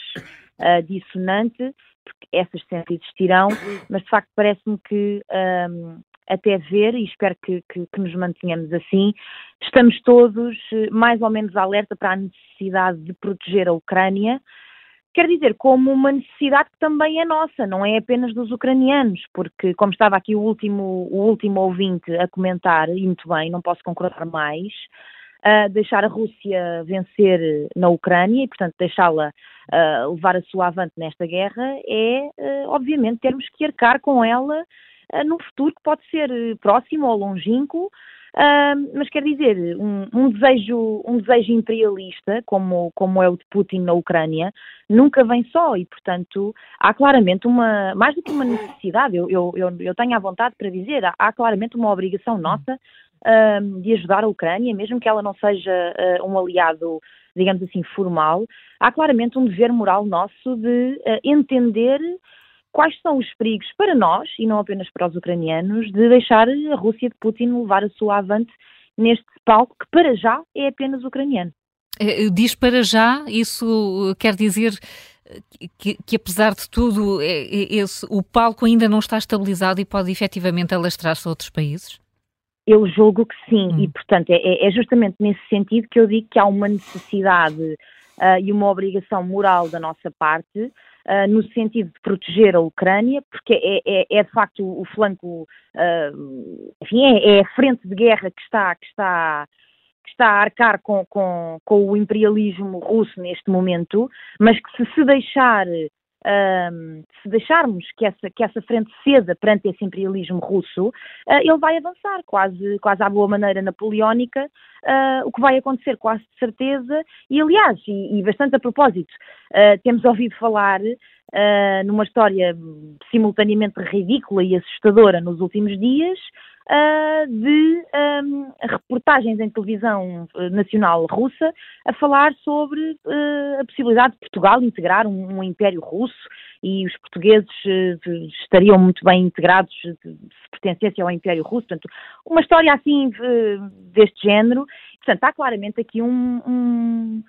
H: dissonante porque essas sempre existirão, mas de facto parece-me que um, até ver, e espero que, que, que, nos mantenhamos assim, estamos todos eh, mais ou menos alerta para a necessidade de proteger a Ucrânia, quer dizer, como uma necessidade que também é nossa, não é apenas dos ucranianos, porque como estava aqui o último, o último ouvinte a comentar, e muito bem, não posso concordar mais, deixar a Rússia vencer na Ucrânia e, portanto, deixá-la uh, levar a sua avante nesta guerra é, uh, obviamente, termos que arcar com ela uh, num futuro que pode ser próximo ou longínquo, mas quer dizer, um, um, desejo, um desejo imperialista, como, como é o de Putin na Ucrânia, nunca vem só e, portanto, há claramente uma, mais do que uma necessidade, eu, eu, eu, eu tenho a vontade para dizer, há, há claramente uma obrigação nossa de ajudar a Ucrânia, mesmo que ela não seja uh, um aliado, digamos assim, formal, há claramente um dever moral nosso de uh, entender quais são os perigos para nós, e não apenas para os ucranianos, de deixar a Rússia de Putin levar a sua avante neste palco que para já é apenas ucraniano.
B: Eh, diz para já, isso quer dizer que, que, apesar de tudo, esse, o palco ainda não está estabilizado e pode efetivamente alastrar-se a outros países?
H: Eu julgo que sim, hum. e portanto é, é, justamente nesse sentido que eu digo que há uma necessidade uh, e uma obrigação moral da nossa parte, uh, no sentido de proteger a Ucrânia, porque é, é, é de facto o, flanco, uh, enfim, é, é, a frente de guerra que está, que está, que está a arcar com, com, com o imperialismo russo neste momento, mas que se se deixar um, se deixarmos que essa, que essa frente ceda perante esse imperialismo russo, uh, ele vai avançar, quase, quase à boa maneira napoleónica, uh, o que vai acontecer quase de certeza, e aliás, e, e bastante a propósito, uh, temos ouvido falar numa história simultaneamente ridícula e assustadora nos últimos dias, uh, de um, reportagens em televisão eh, nacional russa a falar sobre uh, a possibilidade de Portugal integrar um, um império russo e os portugueses uh, estariam muito bem integrados se pertencessem ao império russo. Portanto, uma história assim deste género. Portanto, há claramente aqui um, um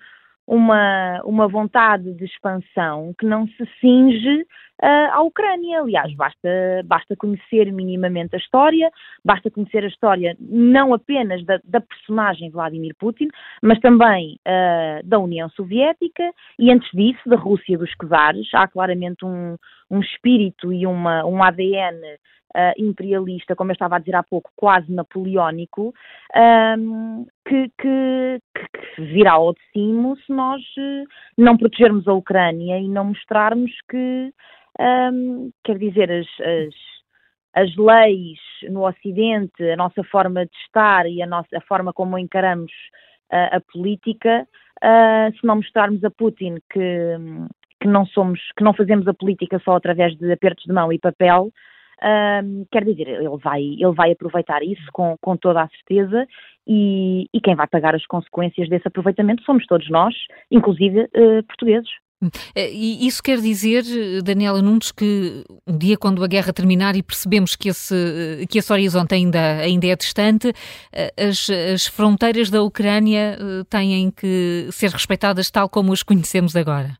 H: uma, uma vontade de expansão que não se cinge uh, à Ucrânia. Aliás, basta, basta conhecer minimamente a história, basta conhecer a história não apenas da, da personagem Vladimir Putin, mas também uh, da União Soviética e, antes disso, da Rússia dos Czares. Há claramente um, um espírito e uma, um ADN uh, imperialista, como eu estava a dizer há pouco, quase napoleónico, um, que, que, que, virá ao de cimo se nós uh, não protegermos a Ucrânia e não mostrarmos que, um, quer dizer, as, as, as, leis no Ocidente, a nossa forma de estar e a, nossa, a forma como encaramos uh, a política, se não mostrarmos a Putin que que não somos, que não fazemos a política só através de apertos de mão e papel, um, quer dizer, ele vai, ele vai aproveitar isso com, com toda a certeza e, e quem vai pagar as consequências desse aproveitamento somos todos nós, inclusive uh, portugueses.
B: Eh, e isso quer dizer, Daniela Nunes, que um dia quando a guerra terminar e percebemos que esse, que esse horizonte ainda, ainda é distante, eh, as, as fronteiras da Ucrânia têm que ser respeitadas tal como as conhecemos agora?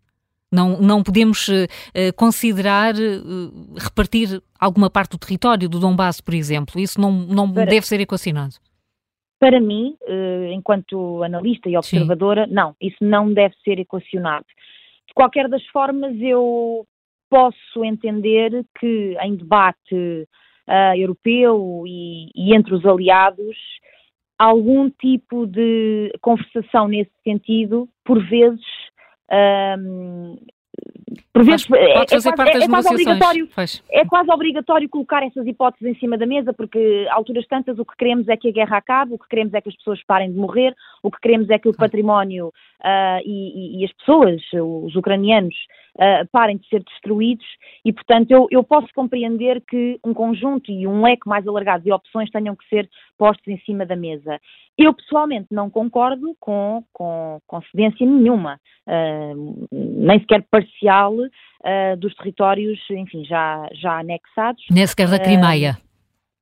B: Não, não podemos uh, considerar uh, repartir alguma parte do território do Donbass, por exemplo. Isso não, não para, deve ser equacionado.
H: Para mim, uh, enquanto analista e observadora, Sim. não, isso não deve ser equacionado. De qualquer das formas, eu posso entender que em debate europeu e, e entre os aliados algum tipo de conversação nesse sentido, por vezes. Um,
B: por vezes é, é, parte é, é quase obrigatório,
H: é quase obrigatório colocar essas hipóteses em cima da mesa, porque a alturas tantas o que queremos é que a guerra acabe, o que queremos é que as pessoas parem de morrer, o que queremos é que o património uh, e, e, e, as pessoas, os ucranianos, uh, parem de ser destruídos e, portanto, eu, eu posso compreender que um conjunto e um leque mais alargado de opções tenham que ser postos em cima da mesa. Eu, pessoalmente, não concordo com, com, com cedência nenhuma, uh, nem sequer parcial, uh, dos territórios, enfim, já, já anexados.
B: Nem sequer da Crimeia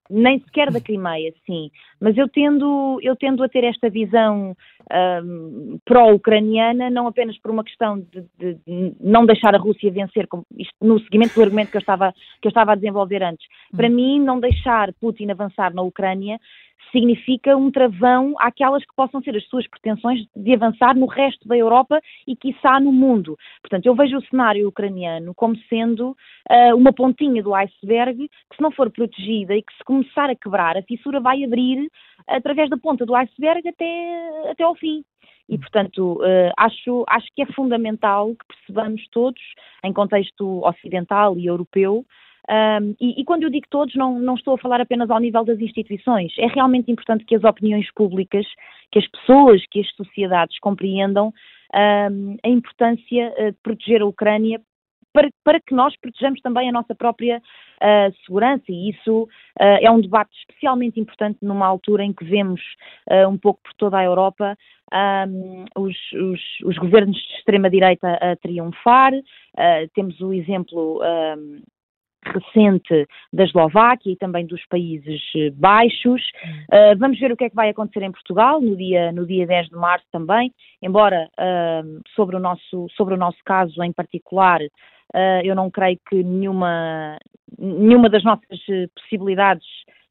H: nem sequer da Crimeia, sim. Mas eu tendo, eu tendo a ter esta visão um, pró-ucraniana, não apenas por uma questão de, de, de, não deixar a Rússia vencer, isto, no seguimento do argumento que eu, estava, que eu estava a desenvolver antes. Para hum. mim, não deixar Putin avançar na Ucrânia significa um travão àquelas que possam ser as suas pretensões de avançar no resto da Europa e, quiçá, no mundo. Portanto, eu vejo o cenário ucraniano como sendo uh, uma pontinha do iceberg que, se não for protegida e que se começar a quebrar, a fissura vai abrir através da ponta do iceberg até, até ao fim. E, portanto, uh, acho, acho que é fundamental que percebamos todos, em contexto ocidental e europeu, um, e, e, quando eu digo todos, não, não estou a falar apenas ao nível das instituições. É realmente importante que as opiniões públicas, que as pessoas, que as sociedades compreendam um, a importância uh, de proteger a Ucrânia para, para, que nós protejamos também a nossa própria uh, segurança e isso uh, é um debate especialmente importante numa altura em que vemos uh, um pouco por toda a Europa um, os, os, os, governos de extrema-direita a triunfar, temos o exemplo um, recente da Eslováquia e também dos Países Baixos. Uh, vamos ver o que é que vai acontecer em Portugal no dia, no dia 10 de março também, embora uh, sobre, o nosso, sobre o nosso caso em particular, uh, eu não creio que nenhuma, nenhuma das nossas possibilidades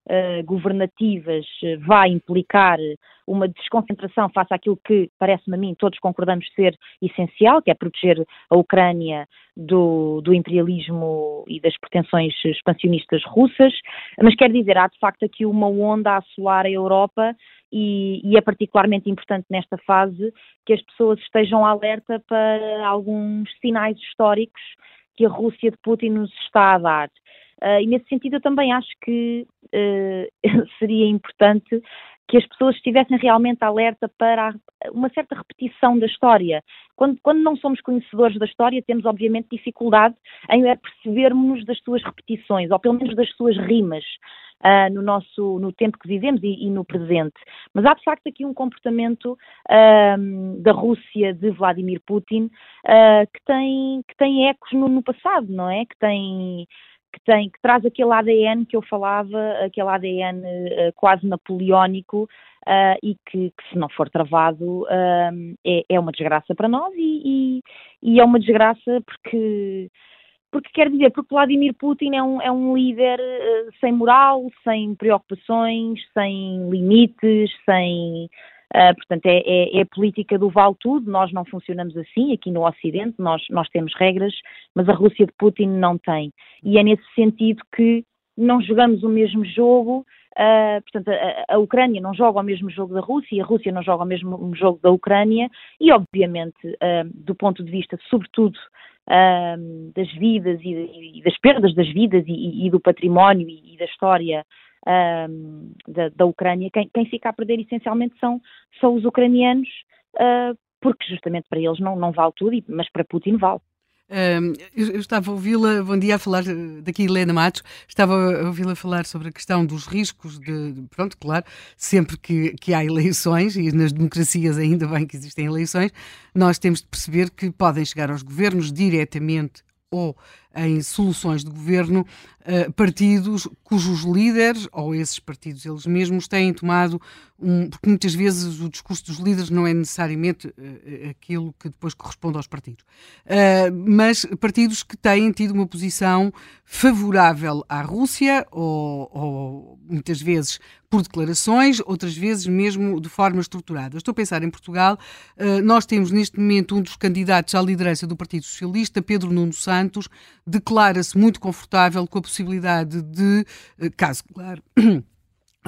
H: uh, governativas uh, vai implicar uma desconcentração face àquilo que, parece-me a mim, todos concordamos ser essencial, que é proteger a Ucrânia do, do imperialismo e das pretensões expansionistas russas, mas quer dizer, há de facto aqui uma onda a assolar a Europa e, e, é particularmente importante nesta fase que as pessoas estejam alerta para alguns sinais históricos que a Rússia de Putin nos está a dar. Uh, e nesse sentido eu também acho que uh, seria importante que as pessoas estivessem realmente alerta para uma certa repetição da história. Quando, quando, não somos conhecedores da história, temos obviamente dificuldade em percebermos das suas repetições, ou pelo menos das suas rimas. Uh, no nosso no tempo que vivemos e, e, no presente. Mas há de facto aqui um comportamento uh, da Rússia de Vladimir Putin uh, que tem que tem ecos no, no passado, não é? Que tem que, tem, que traz aquele ADN que eu falava, aquele ADN uh, quase napoleónico uh, e que, que, se não for travado, uh, é, é, uma desgraça para nós e, e, e, é uma desgraça porque. Porque quer dizer, porque Vladimir Putin é um, é um líder sem moral, sem preocupações, sem limites, sem, Uh, portanto, é, é, é, a política do vale tudo, nós não funcionamos assim. Aqui no Ocidente, nós, nós temos regras, mas a Rússia de Putin não tem. E é nesse sentido que não jogamos o mesmo jogo, uh, portanto, a, a, Ucrânia não joga o mesmo jogo da Rússia, a Rússia não joga o mesmo jogo da Ucrânia, e obviamente, uh, do ponto de vista, sobretudo, das vidas e, e, das perdas das vidas e, e do património e, e da história uh, da, da, Ucrânia, quem, quem, fica a perder essencialmente são, são os ucranianos, uh, porque justamente para eles não, não vale tudo, mas para Putin vale.
D: Um, eu, estava a ouvi-la, bom dia, a falar daqui Helena Matos, estava a ouvi-la falar sobre a questão dos riscos de, pronto, claro, sempre que, que há eleições, e nas democracias ainda bem que existem eleições, nós temos de perceber que podem chegar aos governos diretamente ou em soluções de governo uh, partidos cujos líderes, ou esses partidos eles mesmos, têm tomado um. Porque muitas vezes o discurso dos líderes não é necessariamente uh, aquilo que depois corresponde aos partidos. Mas partidos que têm tido uma posição favorável à Rússia, ou, ou muitas vezes por declarações, outras vezes mesmo de forma estruturada. Estou a pensar em Portugal, nós temos neste momento um dos candidatos à liderança do Partido Socialista, Pedro Nuno Santos, declara-se muito confortável com a possibilidade de, eh, caso claro.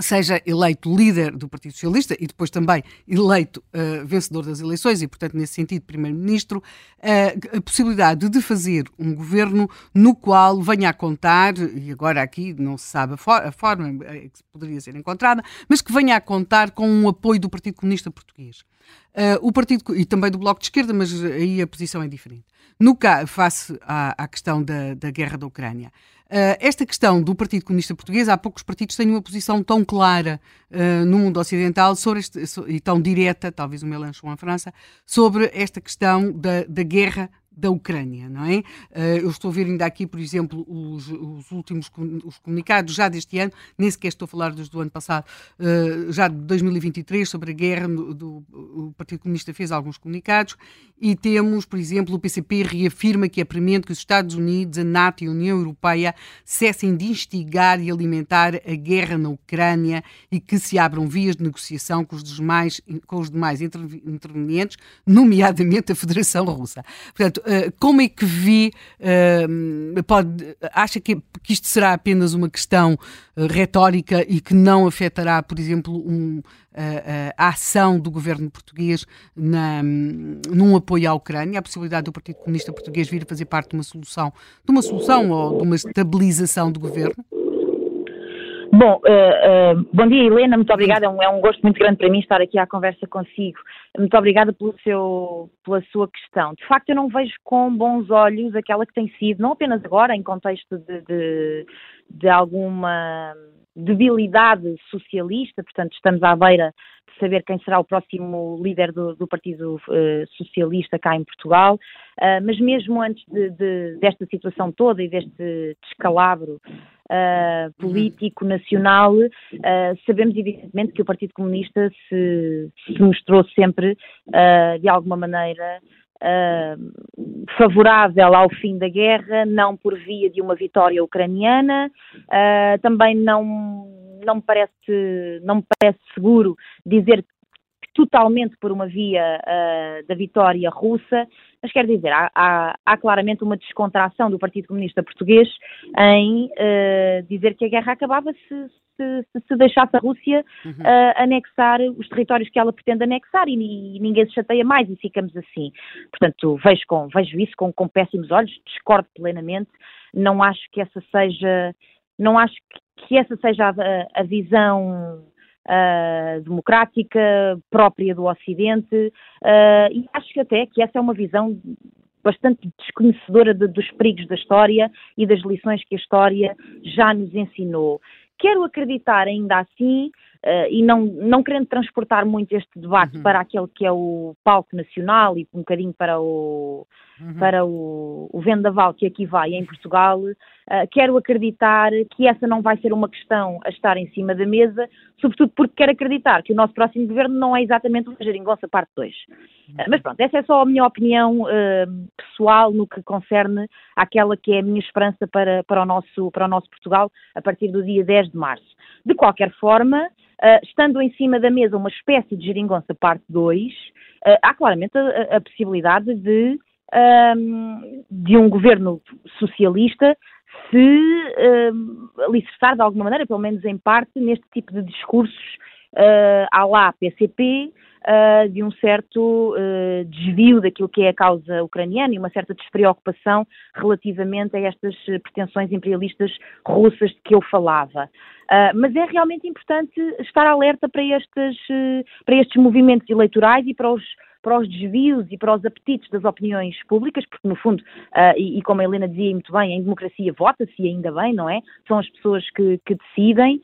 D: seja eleito líder do Partido Socialista e depois também eleito uh, vencedor das eleições e, portanto, nesse sentido, primeiro-ministro, uh, a possibilidade de fazer um governo no qual venha a contar, e agora aqui não se sabe a, for a forma que poderia ser encontrada, mas que venha a contar com um apoio do Partido Comunista Português. Uh, o partido e também do Bloco de Esquerda, mas aí a posição é diferente. No face à, à questão da, da guerra da Ucrânia, uh, esta questão do Partido Comunista Português, há poucos partidos têm uma posição tão clara uh, no mundo ocidental sobre este, e tão direta, talvez o Mélenchon em França, sobre esta questão da, da guerra da Ucrânia, não é? Eh, eu estou a ver ainda aqui, por exemplo, os, os últimos os comunicados já deste ano, nem sequer estou a falar dos do ano passado, eh, já de 2023, sobre a guerra, do, o Partido Comunista fez alguns comunicados, e temos, por exemplo, o PCP reafirma que é premente que os Estados Unidos, a NATO e a União Europeia cessem de instigar e alimentar a guerra na Ucrânia e que se abram vias de negociação com os demais, com os demais intervenientes, nomeadamente a Federação Russa. Portanto, como é que vi, uh, pode, acha que, que isto será apenas uma questão uh, retórica e que não afetará, por exemplo, um, a ação do governo português na, num apoio à Ucrânia, a possibilidade do Partido Comunista Português vir a fazer parte de uma solução, de uma solução ou de uma estabilização do governo?
H: Bom, uh, uh, bom dia Helena, muito obrigada, é um, é um, gosto muito grande para mim estar aqui à conversa consigo. Muito obrigada pelo seu, pela sua questão. De facto, eu não vejo com bons olhos aquela que tem sido, não apenas agora, em contexto de, de, de alguma debilidade socialista, portanto estamos à beira de saber quem será o próximo líder do, do Partido uh, Socialista cá em Portugal, uh, mas mesmo antes de, de, desta situação toda e deste descalabro uh, político nacional, sabemos evidentemente que o Partido Comunista se, se mostrou sempre, de alguma maneira, Favorável ao fim da guerra, não por via de uma vitória ucraniana, uh, também não, não, me parece, não me parece seguro dizer totalmente por uma via uh, da vitória russa, mas quer dizer, há, há, há, claramente uma descontração do Partido Comunista Português em uh, dizer que a guerra acabava se se, se, se deixasse a Rússia uhum. uh, anexar os territórios que ela pretende anexar e, e, ninguém se chateia mais e ficamos assim. Portanto, vejo, com, vejo isso com, com péssimos olhos, discordo plenamente, não acho que essa seja, não acho que, que essa seja a, a visão uh, democrática própria do Ocidente uh, e acho até que essa é uma visão bastante desconhecedora de, dos perigos da história e das lições que a história já nos ensinou. Quero acreditar ainda assim, uh, e não, não querendo transportar muito este debate uhum. para aquele que é o palco nacional e um bocadinho para o, uhum. para o, o vendaval que aqui vai em Portugal, quero acreditar que essa não vai ser uma questão a estar em cima da mesa, sobretudo porque quero acreditar que o nosso próximo governo não é exatamente uma geringonça parte 2. Uh, mas pronto, essa é só a minha opinião pessoal no que concerne àquela que é a minha esperança para, para, o nosso, para o nosso Portugal a partir do dia 10 de março. De qualquer forma, uh, estando em cima da mesa uma espécie de geringonça parte 2, uh, ah, há claramente a, a possibilidade de, de um governo socialista se um, alicerçar de alguma maneira, pelo menos em parte, neste tipo de discursos uh, à lá PCP, uh, de um certo uh, desvio daquilo que é a causa ucraniana e uma certa despreocupação relativamente a estas pretensões imperialistas russas de que eu falava. Uh, mas é realmente importante estar alerta para estes, para estes movimentos eleitorais e para os para os desvios e para os apetites das opiniões públicas, porque no fundo, uh, e, e, como a Helena dizia muito bem, em democracia vota-se ainda bem, não é? São as pessoas que, que decidem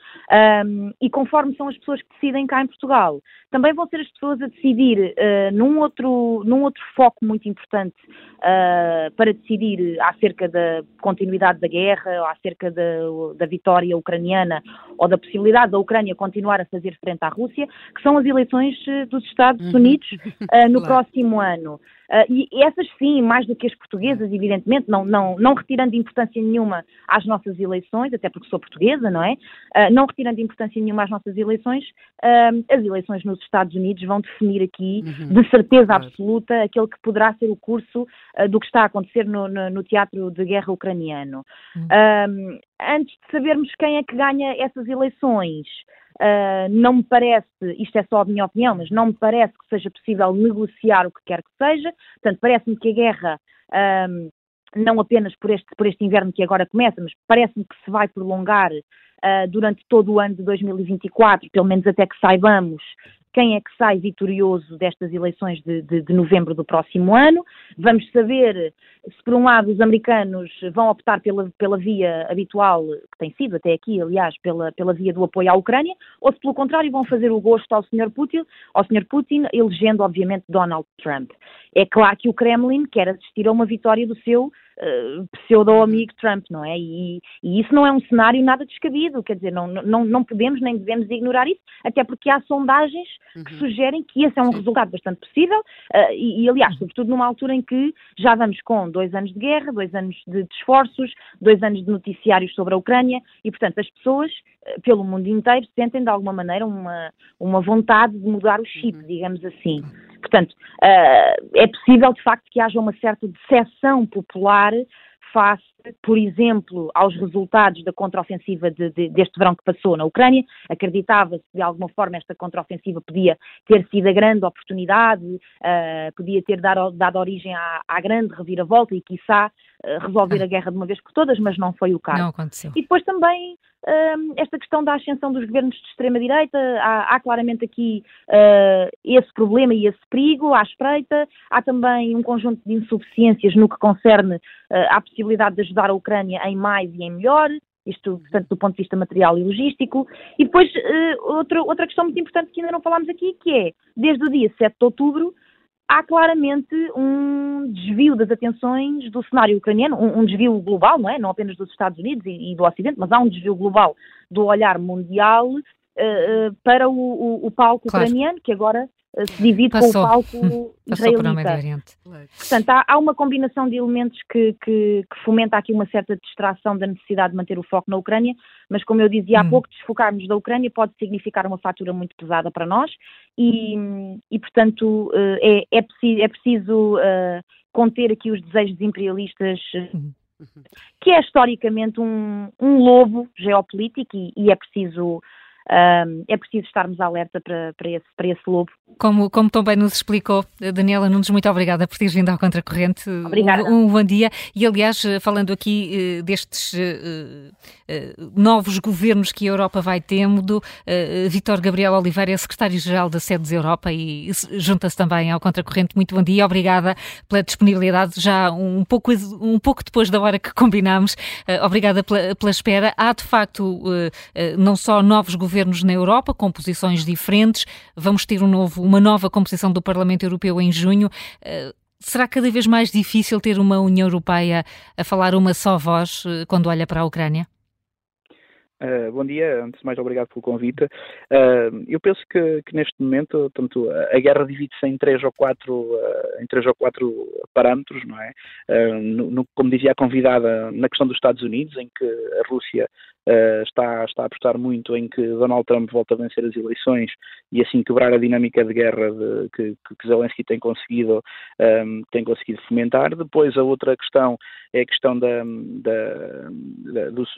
H: um, e conforme são as pessoas que decidem cá em Portugal, também vão ser as pessoas a decidir uh, num, outro, num outro foco muito importante uh, para decidir acerca da continuidade da guerra, ou acerca da, da vitória ucraniana ou da possibilidade da Ucrânia continuar a fazer frente à Rússia, que são as eleições dos Estados uhum. Unidos uh, no claro. próximo ano. Uh, e essas sim, mais do que as portuguesas, evidentemente, não, não, não retirando importância nenhuma às nossas eleições, até porque sou portuguesa, não é? Uh, não retirando importância nenhuma às nossas eleições, uh, as eleições nos Estados Unidos vão definir aqui, uhum. de certeza claro. absoluta, aquele que poderá ser o curso do que está a acontecer no, no, no teatro de guerra ucraniano. Uhum. antes de sabermos quem é que ganha essas eleições, Uh, não me parece, isto é só a minha opinião, mas não me parece que seja possível negociar o que quer que seja. Portanto, parece-me que a guerra, não apenas por este, por este inverno que agora começa, mas parece-me que se vai prolongar uh, durante todo o ano de 2024, pelo menos até que saibamos quem é que sai vitorioso destas eleições de, de, de, novembro do próximo ano. Vamos saber se, por um lado, os americanos vão optar pela, pela via habitual, que tem sido até aqui, aliás, pela, pela via do apoio à Ucrânia, ou se, pelo contrário, vão fazer o gosto ao Sr. Putin, ao Sr. Putin elegendo, obviamente, Donald Trump. É claro que o Kremlin quer assistir a uma vitória do seu uh, pseudo-amigo Trump, não é? E, e, isso não é um cenário nada descabido, quer dizer, não, não, não podemos nem devemos ignorar isso, até porque há sondagens que uhum. sugerem que esse é um Sim. resultado bastante possível uh, e, e, aliás, sobretudo numa altura em que já vamos com dois anos de guerra, dois anos de, de esforços, dois anos de noticiários sobre a Ucrânia e, portanto, as pessoas uh, pelo mundo inteiro sentem de alguma maneira uma, uma vontade de mudar o chip, uhum. digamos assim. Portanto, uh, é possível de facto que haja uma certa decepção popular face, por exemplo, aos resultados da contraofensiva de, de, deste verão que passou na Ucrânia. Acreditava-se que de alguma forma esta contraofensiva podia ter sido a grande oportunidade, uh, podia ter dado, dado origem à, à, grande reviravolta e, quiçá, uh, resolver a guerra de uma vez por todas, mas não foi o caso.
B: Não aconteceu.
H: E depois também esta questão da ascensão dos governos de extrema-direita, há, há, claramente aqui uh, esse problema e esse perigo à espreita, há também um conjunto de insuficiências no que concerne uh, à possibilidade de ajudar a Ucrânia em mais e em melhor, isto, portanto, do ponto de vista material e logístico. E depois, uh, outra, outra questão muito importante que ainda não falámos aqui, que é, desde o dia 7 de outubro, há claramente um desvio das atenções do cenário ucraniano, um, um desvio global, não é? Não apenas dos Estados Unidos e, e do Ocidente, mas há um desvio global do olhar mundial uh, uh, para o, o, o palco claro. ucraniano, que agora se divide Passou. com o palco israelita. Portanto, há, há, uma combinação de elementos que, que, que, fomenta aqui uma certa distração da necessidade de manter o foco na Ucrânia, mas como eu dizia há hum. pouco, desfocarmos da Ucrânia pode significar uma fatura muito pesada para nós e, e portanto, é, é preciso, é preciso uh, conter aqui os desejos imperialistas. Hum. Que é historicamente um, um lobo geopolítico e, e é preciso um, é preciso estarmos alerta para, para, esse, para esse lobo.
B: Como, como tão bem nos explicou, Daniela Nunes, muito obrigada por teres vindo ao Contracorrente.
H: Obrigada.
B: Um, um bom dia. E, aliás, falando aqui uh, destes uh, uh, novos governos que a Europa vai tendo, Vítor Gabriel Oliveira é secretário-geral da SEDES Europa e junta-se também ao Contracorrente. Muito bom dia. Obrigada pela disponibilidade, já um pouco, um pouco depois da hora que combinámos. obrigada pela, pela espera. Há, de facto, não só novos governos, governos na Europa com posições diferentes. Vamos ter um novo, uma nova composição do Parlamento Europeu em junho. Uh, será cada vez mais difícil ter uma União Europeia a falar uma só voz uh, quando olha para a Ucrânia?
I: Uh, bom dia, antes de mais obrigado pelo convite. Uh, eu penso que, que, neste momento, tanto a guerra divide-se em três ou quatro, uh, em três ou quatro parâmetros, não é? No, no, como dizia a convidada, na questão dos Estados Unidos, em que a Rússia uh, está, está a apostar muito em que Donald Trump volte a vencer as eleições e assim quebrar a dinâmica de guerra de, que, que Zelensky tem conseguido, um, ehm, tem conseguido fomentar. Depois a outra questão é a questão da, da, da dos,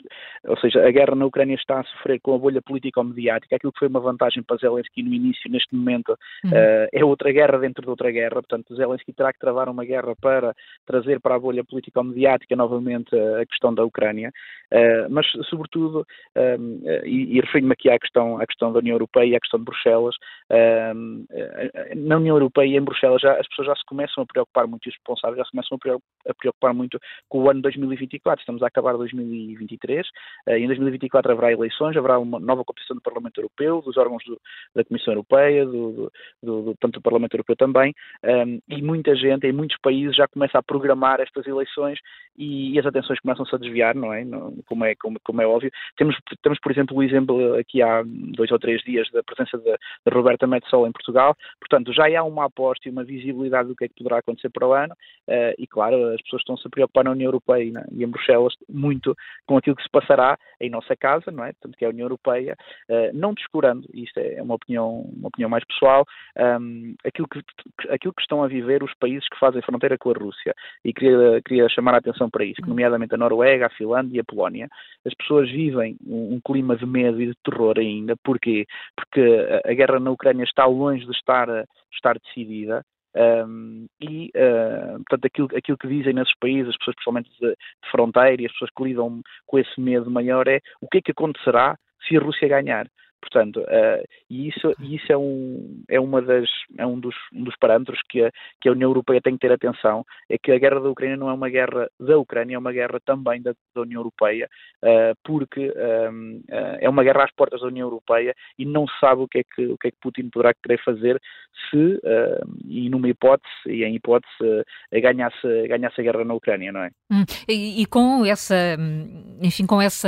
I: ou seja, a guerra na Ucrânia está a sofrer com a bolha político-mediática, aquilo que foi uma vantagem para Zelensky no início, neste momento, uhum. uh, é outra guerra dentro de outra guerra, portanto Zelensky terá que travar uma guerra para trazer para a bolha político-mediática novamente a questão da Ucrânia, uh, mas sobretudo sobretudo, um, e, e refiro-me aqui à questão, à questão da União Europeia e à questão de Bruxelas, um, na União Europeia e em Bruxelas já, as pessoas já se começam a preocupar muito, os responsáveis já se começam a preocupar muito com o ano 2024. Estamos a acabar 2023, uh, em 2024 haverá eleições, haverá uma nova composição do Parlamento Europeu, dos órgãos do, da Comissão Europeia, do, do, do, tanto do Parlamento Europeu também, um, e muita gente em muitos países já começa a programar estas eleições e, e as atenções começam-se a desviar, não é? Como é, como, como é óbvio temos, temos, por exemplo, o exemplo aqui há dois ou três dias da presença da, da Roberta Metsola em Portugal. Portanto, já há uma aposta e uma visibilidade do que é que poderá acontecer para o ano. Uh, e, claro, as pessoas estão-se a preocupar na União Europeia e, na, e, em Bruxelas muito com aquilo que se passará em nossa casa, não é? Portanto, que é a União Europeia, uh, não descurando, isto é uma opinião, uma opinião mais pessoal, um, aquilo, que, aquilo que estão a viver os países que fazem fronteira com a Rússia. E queria, queria chamar a atenção para isso, nomeadamente a Noruega, a Finlândia e a Polónia. As pessoas vivem um, clima de medo e de terror ainda. Porquê? Porque a, a guerra na Ucrânia está longe de estar, estar decidida. Um, e, uh, portanto, aquilo, aquilo que dizem nesses países, as pessoas principalmente de, de fronteira e as pessoas que lidam com esse medo maior é o que é que acontecerá se a Rússia ganhar. Portanto, uh, e isso, isso é, um, é, uma das, é um, dos, um dos parâmetros que a, que a União Europeia tem que ter atenção, é que a guerra da Ucrânia não é uma guerra da Ucrânia, é uma guerra também da, da União Europeia, uh, porque um, uh, eh, é uma guerra às portas da União Europeia e não se sabe o que é que, o que, é que Putin poderá querer fazer se, e numa hipótese, e em hipótese, ganhasse, ganhasse a guerra na Ucrânia, não é?
B: Hum, e, e, com essa, enfim, com essa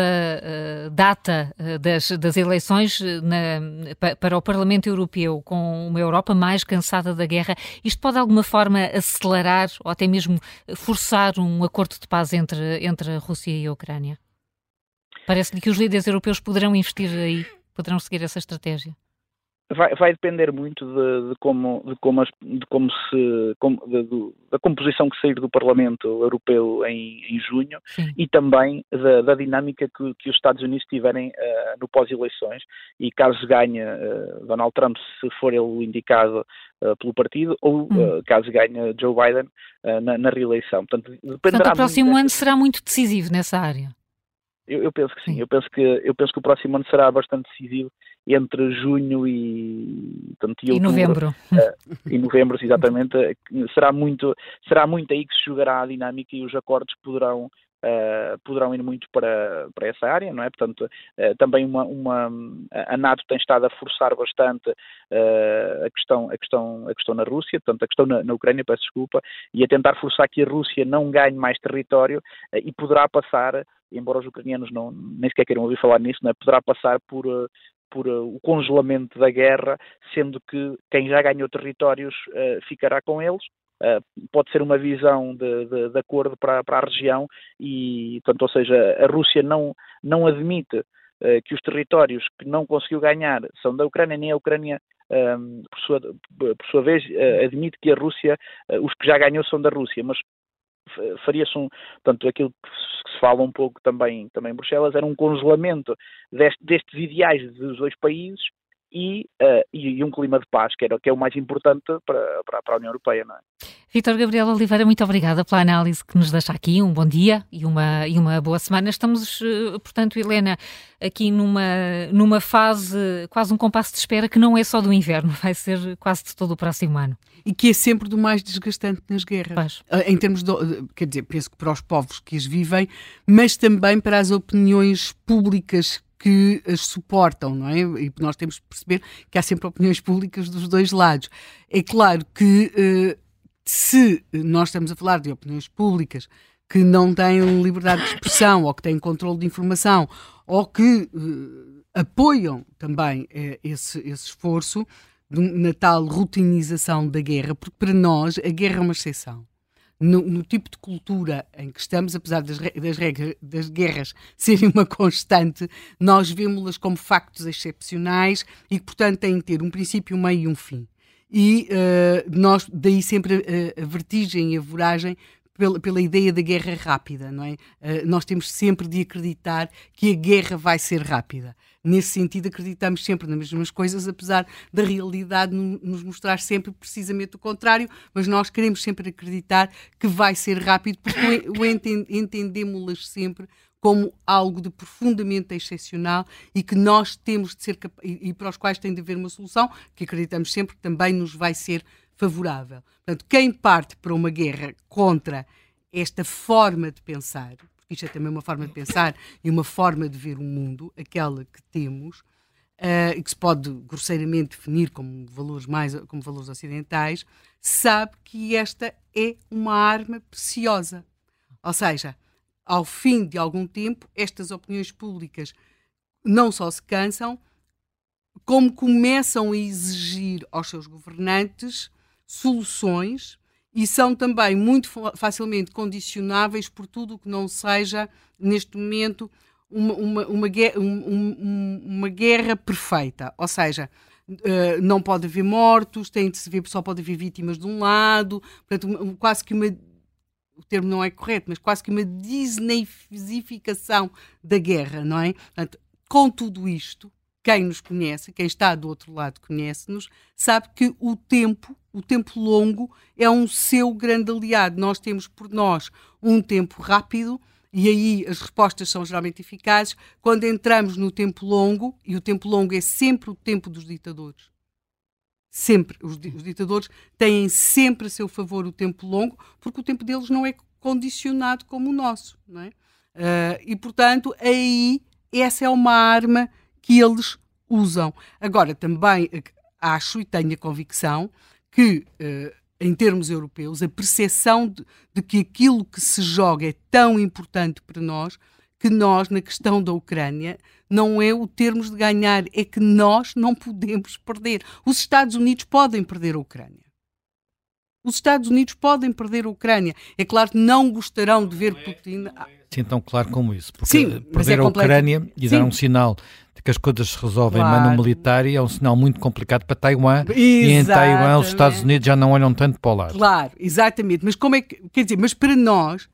B: data das, das eleições, na, para o Parlamento Europeu com uma Europa mais cansada da guerra, isto pode de alguma forma acelerar ou até mesmo forçar um acordo de paz entre, entre a Rússia e a Ucrânia? Parece-lhe que os líderes europeus poderão investir aí, poderão seguir essa estratégia?
I: Vai, vai depender muito de, de, como, de, como, as, de como se como, de, de, da composição que sair do Parlamento Europeu em, em junho Sim. e também da, da dinâmica que, que, os Estados Unidos tiverem uh, no pós-eleições e caso ganhe uh, Donald Trump se for ele o indicado uh, pelo partido ou hum. caso ganhe Joe Biden na, na, reeleição.
B: Portanto, Portanto o próximo ano será muito decisivo nessa área.
I: Eu, eu, penso que sim. Eu penso que, eu penso que o próximo ano será bastante decisivo entre junho e,
B: portanto, e, outubro, e novembro. Uh,
I: e novembro, exatamente. será, muito, será muito aí que se jogará a dinâmica e os acordos poderão Uh, poderão ir muito para, para essa área, não é? Portanto, uh, também uma, uma, a NATO tem estado a forçar bastante uh, a, questão, a, questão, a questão na Rússia, portanto, a questão na, na, Ucrânia, peço desculpa, e a tentar forçar que a Rússia não ganhe mais território e poderá passar embora os ucranianos não, nem sequer queiram ouvir falar nisso, é? poderá passar por, por uh, o congelamento da guerra, sendo que quem já ganhou territórios uh, ficará com eles. Uh, pode ser uma visão de, de, de acordo para, para, a região e, portanto, ou seja, a Rússia não, não admite que os territórios que não conseguiu ganhar são da Ucrânia, nem a Ucrânia por, sua, por, sua, vez, admite que a Rússia, os que já ganhou são da Rússia, mas faria-se um, portanto, aquilo que se fala um pouco também, também em Bruxelas, era um congelamento deste, destes ideais dos dois países e, uh, e, um clima de paz, que, era, que é o mais importante para, para, para a União Europeia. Não é?
B: Vitor Gabriel Oliveira, muito obrigada pela análise que nos deixa aqui. Um bom dia e uma, e uma boa semana. Estamos, eh, portanto, Helena, aqui numa, numa fase, quase um compasso de espera que não é só do inverno, vai ser quase de todo o próximo ano.
D: E que é sempre do mais desgastante nas guerras. Pois. Em termos de, quer dizer, penso que para os povos que as vivem, mas também para as opiniões públicas que as suportam, não é? E nós temos de perceber que há sempre opiniões públicas dos dois lados. É claro que uh, se nós estamos a falar de opiniões públicas que não têm liberdade de expressão ou que têm controle de informação ou que uh, apoiam também uh, esse, esse esforço na tal rutinização da guerra, porque para nós a guerra é uma exceção no, no, tipo de cultura em que estamos, apesar das, das, regras, das guerras serem uma constante, nós vemos-las como factos excepcionais e que, portanto, têm que ter um princípio, um meio e um fim. E uh, nós, daí sempre a, a vertigem e a voragem pela, pela, ideia da guerra rápida, não é? Uh, nós temos sempre de acreditar que a guerra vai ser rápida nesse sentido, acreditamos sempre nas mesmas coisas, apesar da realidade nos mostrar sempre precisamente o contrário, mas nós queremos sempre acreditar que vai ser rápido, porque o entendemos-las sempre como algo de profundamente excepcional e que nós temos de ser e, e para os quais tem de haver uma solução que acreditamos sempre que também nos vai ser favorável. Portanto, quem parte para uma guerra contra esta forma de pensar, isto é também uma forma de pensar e uma forma de ver o mundo, aquela que temos, uh, e que se pode grosseiramente definir como valores mais como valores ocidentais, sabe que esta é uma arma preciosa. Ou seja, ao fim de algum tempo, estas opiniões públicas não só se cansam, como começam a exigir aos seus governantes soluções e são também muito facilmente condicionáveis por tudo o que não seja, neste momento, uma, uma, uma, um, uma guerra perfeita. Ou seja, uh, não pode haver mortos, tem de se ver, só pode haver vítimas de um lado, portanto, quase que uma o termo não é correto, mas quase que uma disneyficação da guerra, não é? Portanto, com tudo isto, quem nos conhece, quem está do outro lado conhece-nos, sabe que o tempo, o tempo longo, é um seu grande aliado. Nós temos por nós um tempo rápido e aí as respostas são geralmente eficazes quando entramos no tempo longo, e o tempo longo é sempre o tempo dos ditadores. Sempre. Os, ditadores têm sempre a seu favor o tempo longo, porque o tempo deles não é condicionado como o nosso. Não é? Uh, e, portanto, aí essa é uma arma que eles usam. Agora, também eh, acho e tenho a convicção que, uh, em termos europeus, a percepção de, de, que aquilo que se joga é tão importante para nós que nós, na questão da Ucrânia, não é o termos de ganhar, é que nós não podemos perder. Os Estados Unidos podem perder a Ucrânia. Os Estados Unidos podem perder a Ucrânia. É claro que não gostarão de ver Putin.
C: Sim, tão claro como isso. Porque Sim, perder é a Ucrânia e Sim. dar um sinal de que as coisas se resolvem claro. em mano militar é um sinal muito complicado para Taiwan. Exatamente. E em Taiwan os Estados Unidos já não olham tanto para o lado.
D: Claro, exatamente. Mas como é que. Quer dizer, mas para nós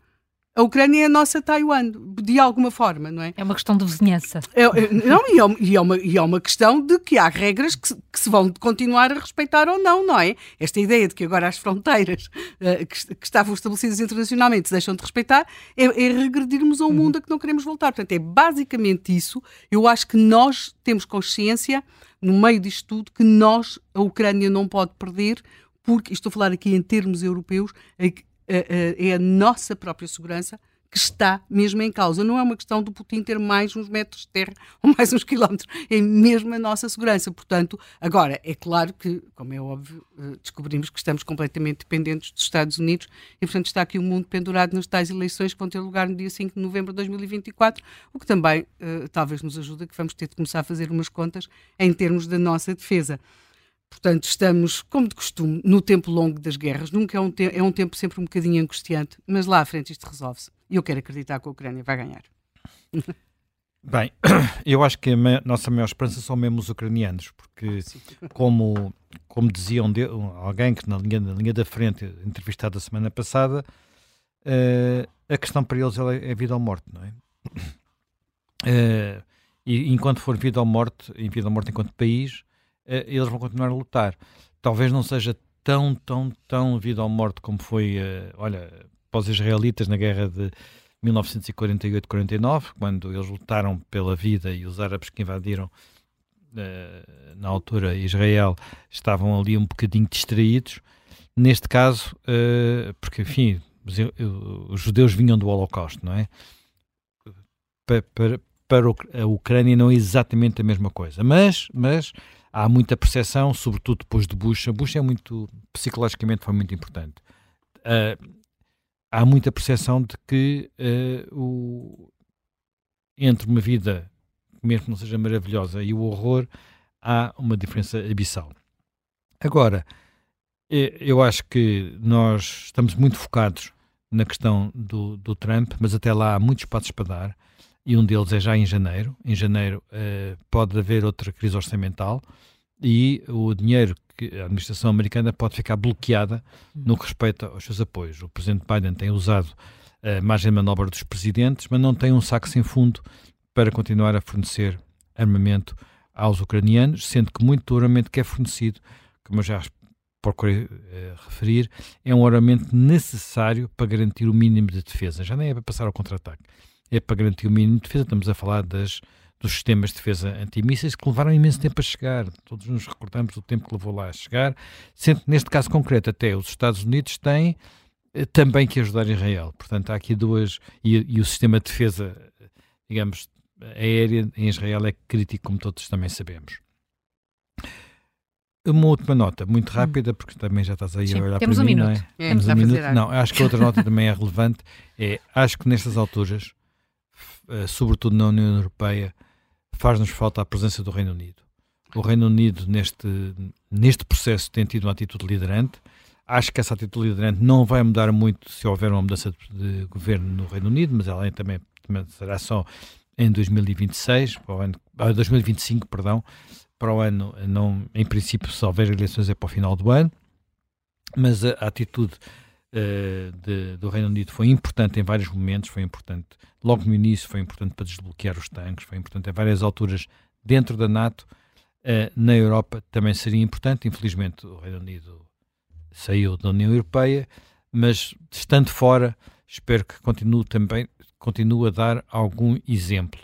D: a Ucrânia é a nossa Taiwan, de alguma forma, não é?
B: É uma questão de vizinhança.
D: É, é, não, e é, e, é uma, e é uma questão de que há regras que, que, se vão continuar a respeitar ou não, não é? Esta ideia de que agora as fronteiras uh, que, que, estavam estabelecidas internacionalmente se deixam de respeitar é, é regredirmos a um uhum. mundo a que não queremos voltar. Portanto, é basicamente isso. Eu acho que nós temos consciência, no meio disto tudo, que nós, a Ucrânia, não pode perder, porque, estou a falar aqui em termos europeus, é é a nossa própria segurança que está mesmo em causa. Não é uma questão do Putin ter mais uns metros de terra ou mais uns quilómetros, é mesmo a nossa segurança. Portanto, agora, é claro que, como é óbvio, eh, descobrimos que estamos completamente dependentes dos Estados Unidos e, portanto, está aqui o mundo pendurado nas tais eleições que vão ter lugar no dia 5 de novembro de 2024, o que também talvez nos ajude que vamos ter de começar a fazer umas contas em termos da nossa defesa. Portanto, estamos, como de costume, no tempo longo das guerras. Nunca é um, é um tempo sempre um bocadinho angustiante, mas lá à frente isto resolve-se. E eu quero acreditar que a Ucrânia vai ganhar.
C: Bem, eu acho que a nossa maior esperança são mesmo os ucranianos, porque, como, como diziam de, alguém que na linha, na linha da frente, entrevistado a semana passada, uh, a questão para eles é, é vida ou morte, não é? Uh, e enquanto for vida ou morte, em vida ou morte enquanto país, eles vão continuar a lutar. Talvez não seja tão, tão, tão vida ou morte como foi, uh, olha, para os israelitas na guerra de 1948-49, quando eles lutaram pela vida e os árabes que invadiram uh, na altura Israel estavam ali um bocadinho distraídos. Neste caso, porque enfim, os, os, judeus vinham do Holocausto, não é? Para, para, para a Ucrânia não é exatamente a mesma coisa, mas, mas há muita percepção, sobretudo depois de Bush. A Bush é muito, psicologicamente, foi muito importante. Uh, há muita percepção de que uh, o, entre uma vida, mesmo que não seja maravilhosa, e o horror, há uma diferença abissal. Agora, eu acho que nós estamos muito focados na questão do, do Trump, mas até lá há muitos passos para dar e um deles é já em janeiro. Em janeiro uh, pode haver outra crise orçamental e o dinheiro que a administração americana pode ficar bloqueada no que respeita aos seus apoios. O presidente Biden tem usado a margem de manobra dos presidentes, mas não tem um saco sem fundo para continuar a fornecer armamento aos ucranianos, sendo que muito do armamento que é fornecido, como eu já procurei uh, referir, é um armamento necessário para garantir o mínimo de defesa. Já nem é para passar ao contra-ataque é para garantir o mínimo de defesa. Estamos a falar das, dos sistemas de defesa antimísseis que levaram imenso tempo a chegar. Todos nos recordamos do tempo que levou lá a chegar. Sendo que, neste caso concreto, até os Estados Unidos têm eh, também que ajudar Israel. Portanto, há aqui duas. E, e, o sistema de defesa, digamos, aérea em Israel é crítico, como todos também sabemos. Uma última nota, muito hum. rápida, porque também já estás aí
B: Sim,
C: a olhar para
B: um
C: mim,
B: minuto.
C: não é? é temos um minuto. Não, acho que outra nota também é relevante. É, acho que nestas alturas sobretudo na União Europeia, faz-nos falta a presença do Reino Unido. O Reino Unido, neste, neste processo, tem tido uma atitude liderante. Acho que essa atitude liderante não vai mudar muito se houver uma mudança de, de governo no Reino Unido, mas ela também, também será só em 2026, para o ano, 2025, ah, perdão, para o ano, não, em princípio, se houver eleições é para o final do ano, mas a, a atitude de, do Reino Unido foi importante em vários momentos, foi importante logo no início, foi importante para desbloquear os tanques, foi importante em várias alturas dentro da NATO, uh, na Europa também seria importante. Infelizmente, o Reino Unido saiu da União Europeia, mas estando fora, espero que continue também continue a dar algum exemplo.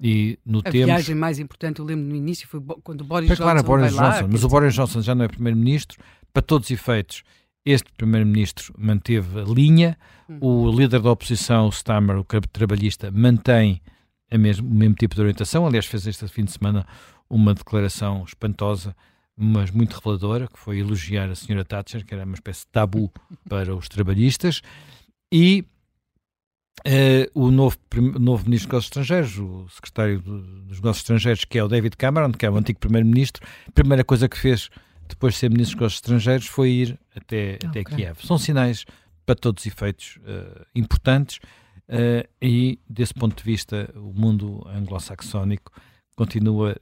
C: E no
D: a
C: termos...
D: viagem mais importante, eu lembro no início, foi quando o Boris Johnson
C: claro, Boris Johnson,
D: lá,
C: mas o Boris Johnson já não é primeiro-ministro, para todos os efeitos, este primeiro-ministro manteve a linha, hum. o líder da oposição, o Stammer, o trabalhista, mantém a mesmo, o mesmo tipo de orientação, aliás fez este fim de semana uma declaração espantosa, mas muito reveladora, que foi elogiar a senhora Thatcher, que era uma espécie de tabu para os trabalhistas, e Uh, o novo, novo Ministro dos Negócios Estrangeiros, o Secretário do, dos Negócios Estrangeiros, que é o David Cameron, que é o antigo Primeiro-Ministro, a primeira coisa que fez depois de ser Ministro dos Estrangeiros foi ir até, okay. até Kiev. São sinais, para todos os efeitos, uh, importantes uh, e, desse ponto de vista, o mundo anglo-saxónico continua,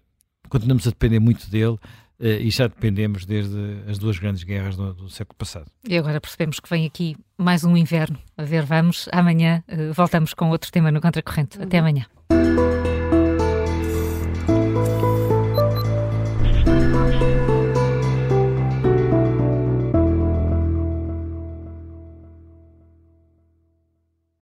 C: continuamos a depender muito dele Uh, e já dependemos desde as duas grandes guerras do, do, século passado.
B: E agora percebemos que vem aqui mais um inverno. A ver, vamos. Amanhã voltamos com outro tema no Contracorrente. Até amanhã.